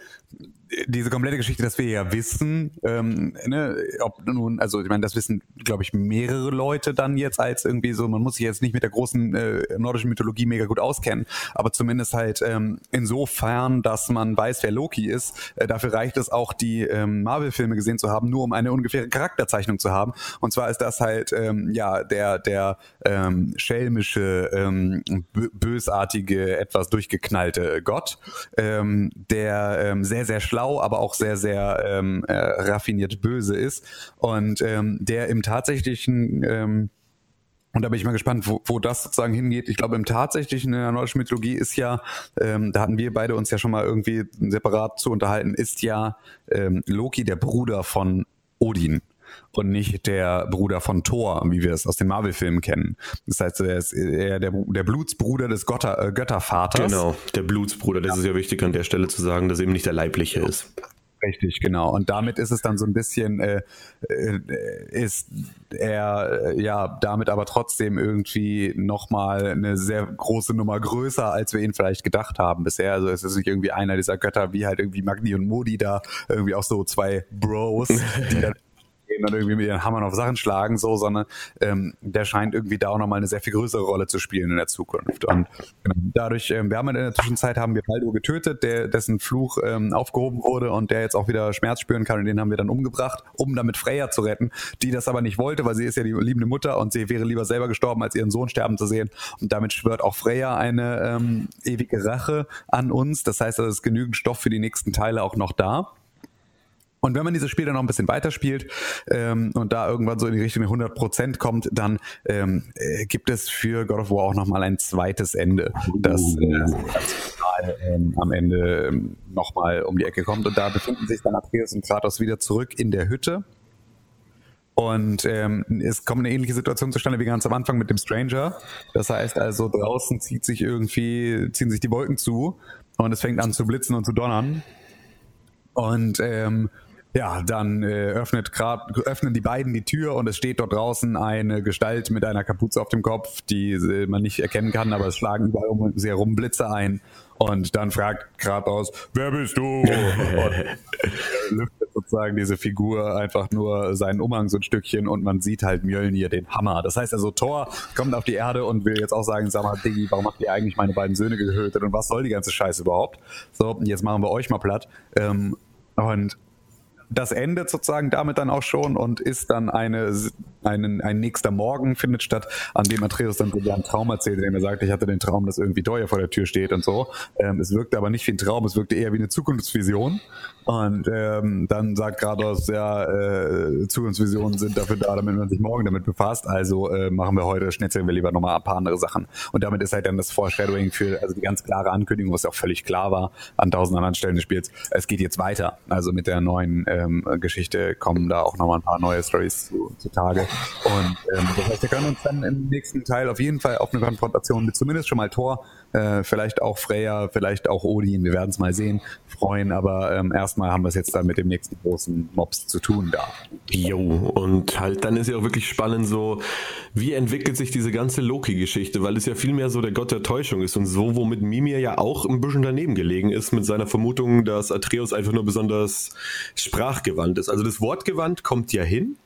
diese komplette Geschichte, dass wir ja wissen, ähm, ne, ob nun, also ich meine, das wissen, glaube ich, mehrere Leute dann jetzt als irgendwie so, man muss sich jetzt nicht mit der großen äh, nordischen Mythologie mega gut auskennen, aber zumindest halt ähm, insofern, dass man weiß, wer Loki ist. Äh, dafür reicht es auch, die ähm, Marvel-Filme gesehen zu haben, nur um eine ungefähre Charakterzeichnung zu haben. Und zwar ist das halt ähm, ja der der ähm, schelmische, ähm, bösartige, etwas durchgeknallte Gott, ähm, der ähm, sehr sehr, schlau, aber auch sehr, sehr ähm, äh, raffiniert böse ist und ähm, der im tatsächlichen ähm, und da bin ich mal gespannt, wo, wo das sozusagen hingeht. Ich glaube, im tatsächlichen in der nordischen Mythologie ist ja, ähm, da hatten wir beide uns ja schon mal irgendwie separat zu unterhalten, ist ja ähm, Loki der Bruder von Odin und nicht der Bruder von Thor, wie wir es aus den Marvel-Filmen kennen. Das heißt, er ist eher der, der Blutsbruder des Götter, äh, Göttervaters. Genau, der Blutsbruder. Das ist ja wichtig an der Stelle zu sagen, dass er eben nicht der leibliche ist. Richtig, genau. Und damit ist es dann so ein bisschen, äh, äh, ist er äh, ja damit aber trotzdem irgendwie nochmal eine sehr große Nummer größer, als wir ihn vielleicht gedacht haben bisher. Also es ist nicht irgendwie einer dieser Götter wie halt irgendwie Magni und Modi da, irgendwie auch so zwei Bros, die dann und irgendwie mit ihren Hammern auf Sachen schlagen, so, sondern ähm, der scheint irgendwie da auch nochmal eine sehr viel größere Rolle zu spielen in der Zukunft. Und genau, dadurch, ähm, wir haben in der Zwischenzeit haben wir Baldur getötet, der, dessen Fluch ähm, aufgehoben wurde und der jetzt auch wieder Schmerz spüren kann und den haben wir dann umgebracht, um damit Freya zu retten, die das aber nicht wollte, weil sie ist ja die liebende Mutter und sie wäre lieber selber gestorben, als ihren Sohn sterben zu sehen. Und damit schwört auch Freya eine ähm, ewige Rache an uns. Das heißt, es ist genügend Stoff für die nächsten Teile auch noch da. Und wenn man dieses Spiel dann noch ein bisschen weiterspielt ähm, und da irgendwann so in die Richtung 100% kommt, dann ähm, äh, gibt es für God of War auch nochmal ein zweites Ende, das äh, ähm, am Ende ähm, nochmal um die Ecke kommt. Und da befinden sich dann Atreus und Kratos wieder zurück in der Hütte. Und ähm, es kommt eine ähnliche Situation zustande wie ganz am Anfang mit dem Stranger. Das heißt also, draußen zieht sich irgendwie, ziehen sich die Wolken zu und es fängt an zu blitzen und zu donnern. Und ähm, ja, dann äh, öffnet grad, öffnen die beiden die Tür und es steht dort draußen eine Gestalt mit einer Kapuze auf dem Kopf, die äh, man nicht erkennen kann, aber es schlagen überall um sie herum Blitze ein. Und dann fragt Kratos, wer bist du? und lüftet sozusagen diese Figur einfach nur seinen Umhang so ein Stückchen und man sieht halt Mjölnir den Hammer. Das heißt also, Thor kommt auf die Erde und will jetzt auch sagen, sag mal, Diggi, warum habt ihr eigentlich meine beiden Söhne getötet und was soll die ganze Scheiße überhaupt? So, jetzt machen wir euch mal platt. Ähm, und das endet sozusagen damit dann auch schon und ist dann eine, einen, ein nächster Morgen findet statt, an dem Atreus dann so einen Traum erzählt, in dem er sagt, ich hatte den Traum, dass irgendwie Deuer vor der Tür steht und so. Ähm, es wirkte aber nicht wie ein Traum, es wirkte eher wie eine Zukunftsvision. Und ähm, dann sagt Kratos, ja, äh, Zukunftsvisionen sind dafür da, damit man sich morgen damit befasst. Also äh, machen wir heute, schnetzeln wir lieber nochmal ein paar andere Sachen. Und damit ist halt dann das Foreshadowing für, also die ganz klare Ankündigung, was ja auch völlig klar war an tausend anderen Stellen des Spiels. Es geht jetzt weiter. Also mit der neuen ähm, Geschichte kommen da auch nochmal ein paar neue Stories zu, zutage. Und ähm, das heißt, wir können uns dann im nächsten Teil auf jeden Fall auf eine Konfrontation mit zumindest schon mal Thor, äh, vielleicht auch Freya, vielleicht auch Odin, wir werden es mal sehen, freuen. Aber ähm, erst erstmal haben wir es jetzt dann mit dem nächsten großen Mobs zu tun da. Jo, und halt dann ist ja auch wirklich spannend so, wie entwickelt sich diese ganze Loki-Geschichte, weil es ja viel mehr so der Gott der Täuschung ist und so, womit Mimir ja auch ein bisschen daneben gelegen ist mit seiner Vermutung, dass Atreus einfach nur besonders sprachgewandt ist. Also das Wortgewandt kommt ja hin,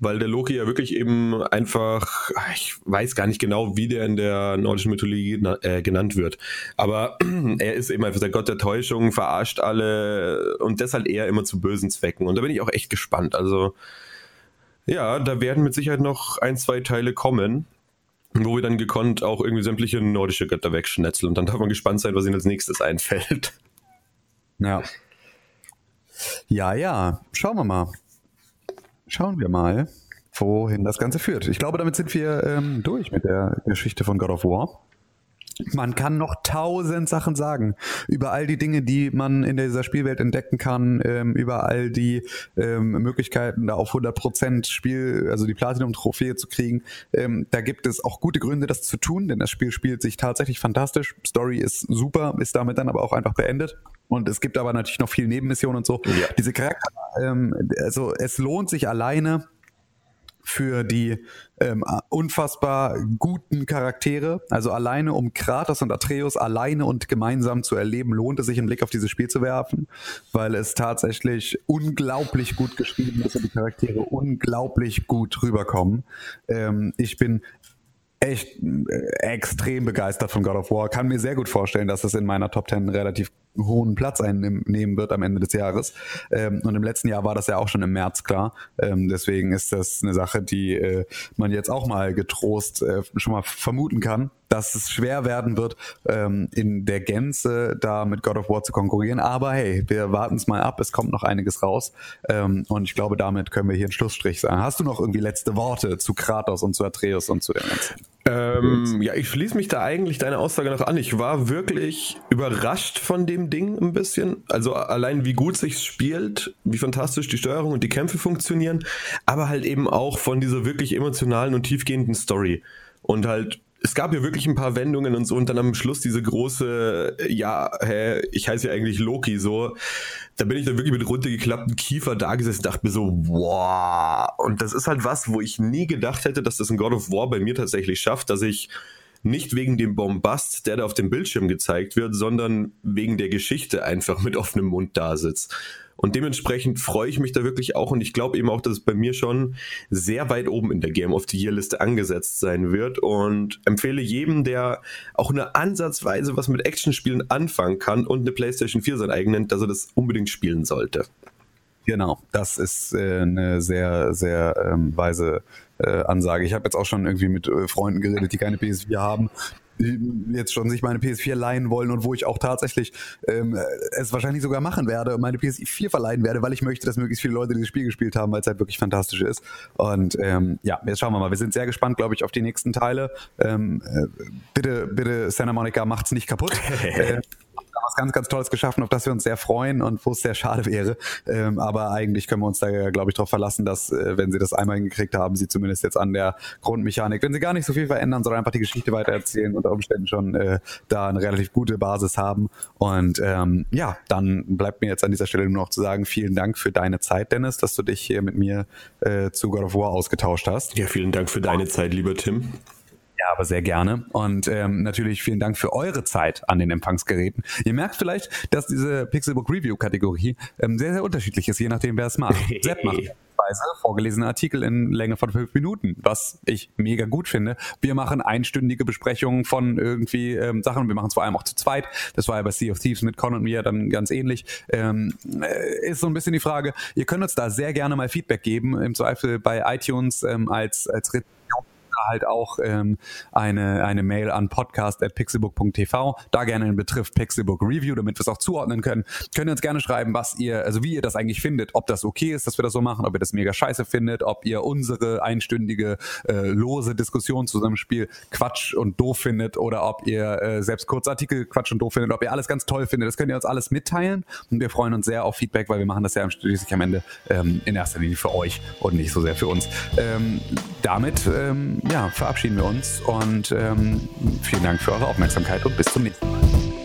weil der Loki ja wirklich eben einfach, ich weiß gar nicht genau, wie der in der nordischen Mythologie äh, genannt wird, aber er ist eben einfach der Gott der Täuschung, verarscht alle und deshalb eher immer zu bösen Zwecken. Und da bin ich auch echt gespannt. Also ja, da werden mit Sicherheit noch ein, zwei Teile kommen, wo wir dann gekonnt auch irgendwie sämtliche nordische Götter wegschnetzeln. Und dann darf man gespannt sein, was ihnen als nächstes einfällt. Ja. Ja, ja, schauen wir mal schauen wir mal, wohin das Ganze führt. Ich glaube, damit sind wir ähm, durch mit der Geschichte von God of War. Man kann noch tausend Sachen sagen über all die Dinge, die man in dieser Spielwelt entdecken kann, ähm, über all die ähm, Möglichkeiten, da auf 100% Spiel, also die Platinum-Trophäe zu kriegen. Ähm, da gibt es auch gute Gründe, das zu tun, denn das Spiel spielt sich tatsächlich fantastisch. Story ist super, ist damit dann aber auch einfach beendet. Und es gibt aber natürlich noch viel Nebenmissionen und so. Ja. Diese Charakter, ähm, also es lohnt sich alleine für die ähm, unfassbar guten Charaktere. Also alleine um Kratos und Atreus alleine und gemeinsam zu erleben, lohnt es sich einen Blick auf dieses Spiel zu werfen, weil es tatsächlich unglaublich gut geschrieben ist und die Charaktere unglaublich gut rüberkommen. Ähm, ich bin echt äh, extrem begeistert von God of War. Kann mir sehr gut vorstellen, dass es in meiner Top 10 relativ hohen Platz einnehmen wird am Ende des Jahres. Ähm, und im letzten Jahr war das ja auch schon im März klar. Ähm, deswegen ist das eine Sache, die äh, man jetzt auch mal getrost äh, schon mal vermuten kann, dass es schwer werden wird, ähm, in der Gänze da mit God of War zu konkurrieren. Aber hey, wir warten es mal ab. Es kommt noch einiges raus. Ähm, und ich glaube, damit können wir hier einen Schlussstrich sagen. Hast du noch irgendwie letzte Worte zu Kratos und zu Atreus und zu dem Ganzen? Ähm, ja, ich schließe mich da eigentlich deine Aussage noch an. Ich war wirklich überrascht von dem Ding ein bisschen. Also allein wie gut sich's spielt, wie fantastisch die Steuerung und die Kämpfe funktionieren, aber halt eben auch von dieser wirklich emotionalen und tiefgehenden Story. Und halt es gab ja wirklich ein paar Wendungen und so und dann am Schluss diese große, ja, hä, ich heiße ja eigentlich Loki so. Da bin ich dann wirklich mit runtergeklappten Kiefer da gesessen und dachte mir so, wow. Und das ist halt was, wo ich nie gedacht hätte, dass das in God of War bei mir tatsächlich schafft, dass ich nicht wegen dem Bombast, der da auf dem Bildschirm gezeigt wird, sondern wegen der Geschichte einfach mit offenem Mund da sitzt. Und dementsprechend freue ich mich da wirklich auch und ich glaube eben auch, dass es bei mir schon sehr weit oben in der Game of the Year Liste angesetzt sein wird und empfehle jedem, der auch eine ansatzweise was mit Actionspielen anfangen kann und eine PlayStation 4 sein eigen nennt, dass er das unbedingt spielen sollte. Genau, das ist äh, eine sehr, sehr ähm, weise äh, Ansage. Ich habe jetzt auch schon irgendwie mit äh, Freunden geredet, die keine PS4 haben, jetzt schon sich meine PS4 leihen wollen und wo ich auch tatsächlich ähm, es wahrscheinlich sogar machen werde und meine PS4 verleihen werde, weil ich möchte, dass möglichst viele Leute dieses Spiel gespielt haben, weil es halt wirklich fantastisch ist. Und ähm, ja, jetzt schauen wir mal. Wir sind sehr gespannt, glaube ich, auf die nächsten Teile. Ähm, äh, bitte, bitte, Santa Monica, macht's nicht kaputt. äh, ganz, ganz Tolles geschaffen, auf das wir uns sehr freuen und wo es sehr schade wäre. Ähm, aber eigentlich können wir uns da, glaube ich, darauf verlassen, dass, äh, wenn sie das einmal hingekriegt haben, sie zumindest jetzt an der Grundmechanik, wenn sie gar nicht so viel verändern, sondern einfach die Geschichte weitererzählen, unter Umständen schon äh, da eine relativ gute Basis haben. Und ähm, ja, dann bleibt mir jetzt an dieser Stelle nur noch zu sagen, vielen Dank für deine Zeit, Dennis, dass du dich hier mit mir äh, zu God of War ausgetauscht hast. Ja, vielen Dank für deine Zeit, lieber Tim. Ja, aber sehr gerne. Und ähm, natürlich vielen Dank für eure Zeit an den Empfangsgeräten. Ihr merkt vielleicht, dass diese Pixelbook Review-Kategorie ähm, sehr, sehr unterschiedlich ist, je nachdem, wer es macht. Sepp macht vorgelesene Artikel in Länge von fünf Minuten, was ich mega gut finde. Wir machen einstündige Besprechungen von irgendwie ähm, Sachen. Wir machen es vor allem auch zu zweit. Das war ja bei Sea of Thieves mit Con und mir dann ganz ähnlich. Ähm, äh, ist so ein bisschen die Frage. Ihr könnt uns da sehr gerne mal Feedback geben. Im Zweifel bei iTunes ähm, als als Rezension halt auch ähm, eine, eine Mail an podcast.pixelbook.tv. Da gerne in Betreff Pixelbook Review, damit wir es auch zuordnen können. Könnt ihr uns gerne schreiben, was ihr, also wie ihr das eigentlich findet, ob das okay ist, dass wir das so machen, ob ihr das mega scheiße findet, ob ihr unsere einstündige äh, lose Diskussion zu einem Spiel Quatsch und doof findet oder ob ihr äh, selbst Kurzartikel Quatsch und doof findet, ob ihr alles ganz toll findet. Das könnt ihr uns alles mitteilen und wir freuen uns sehr auf Feedback, weil wir machen das ja schließlich am Ende ähm, in erster Linie für euch und nicht so sehr für uns. Ähm, damit ähm, ja, verabschieden wir uns und ähm, vielen Dank für eure Aufmerksamkeit und bis zum nächsten Mal.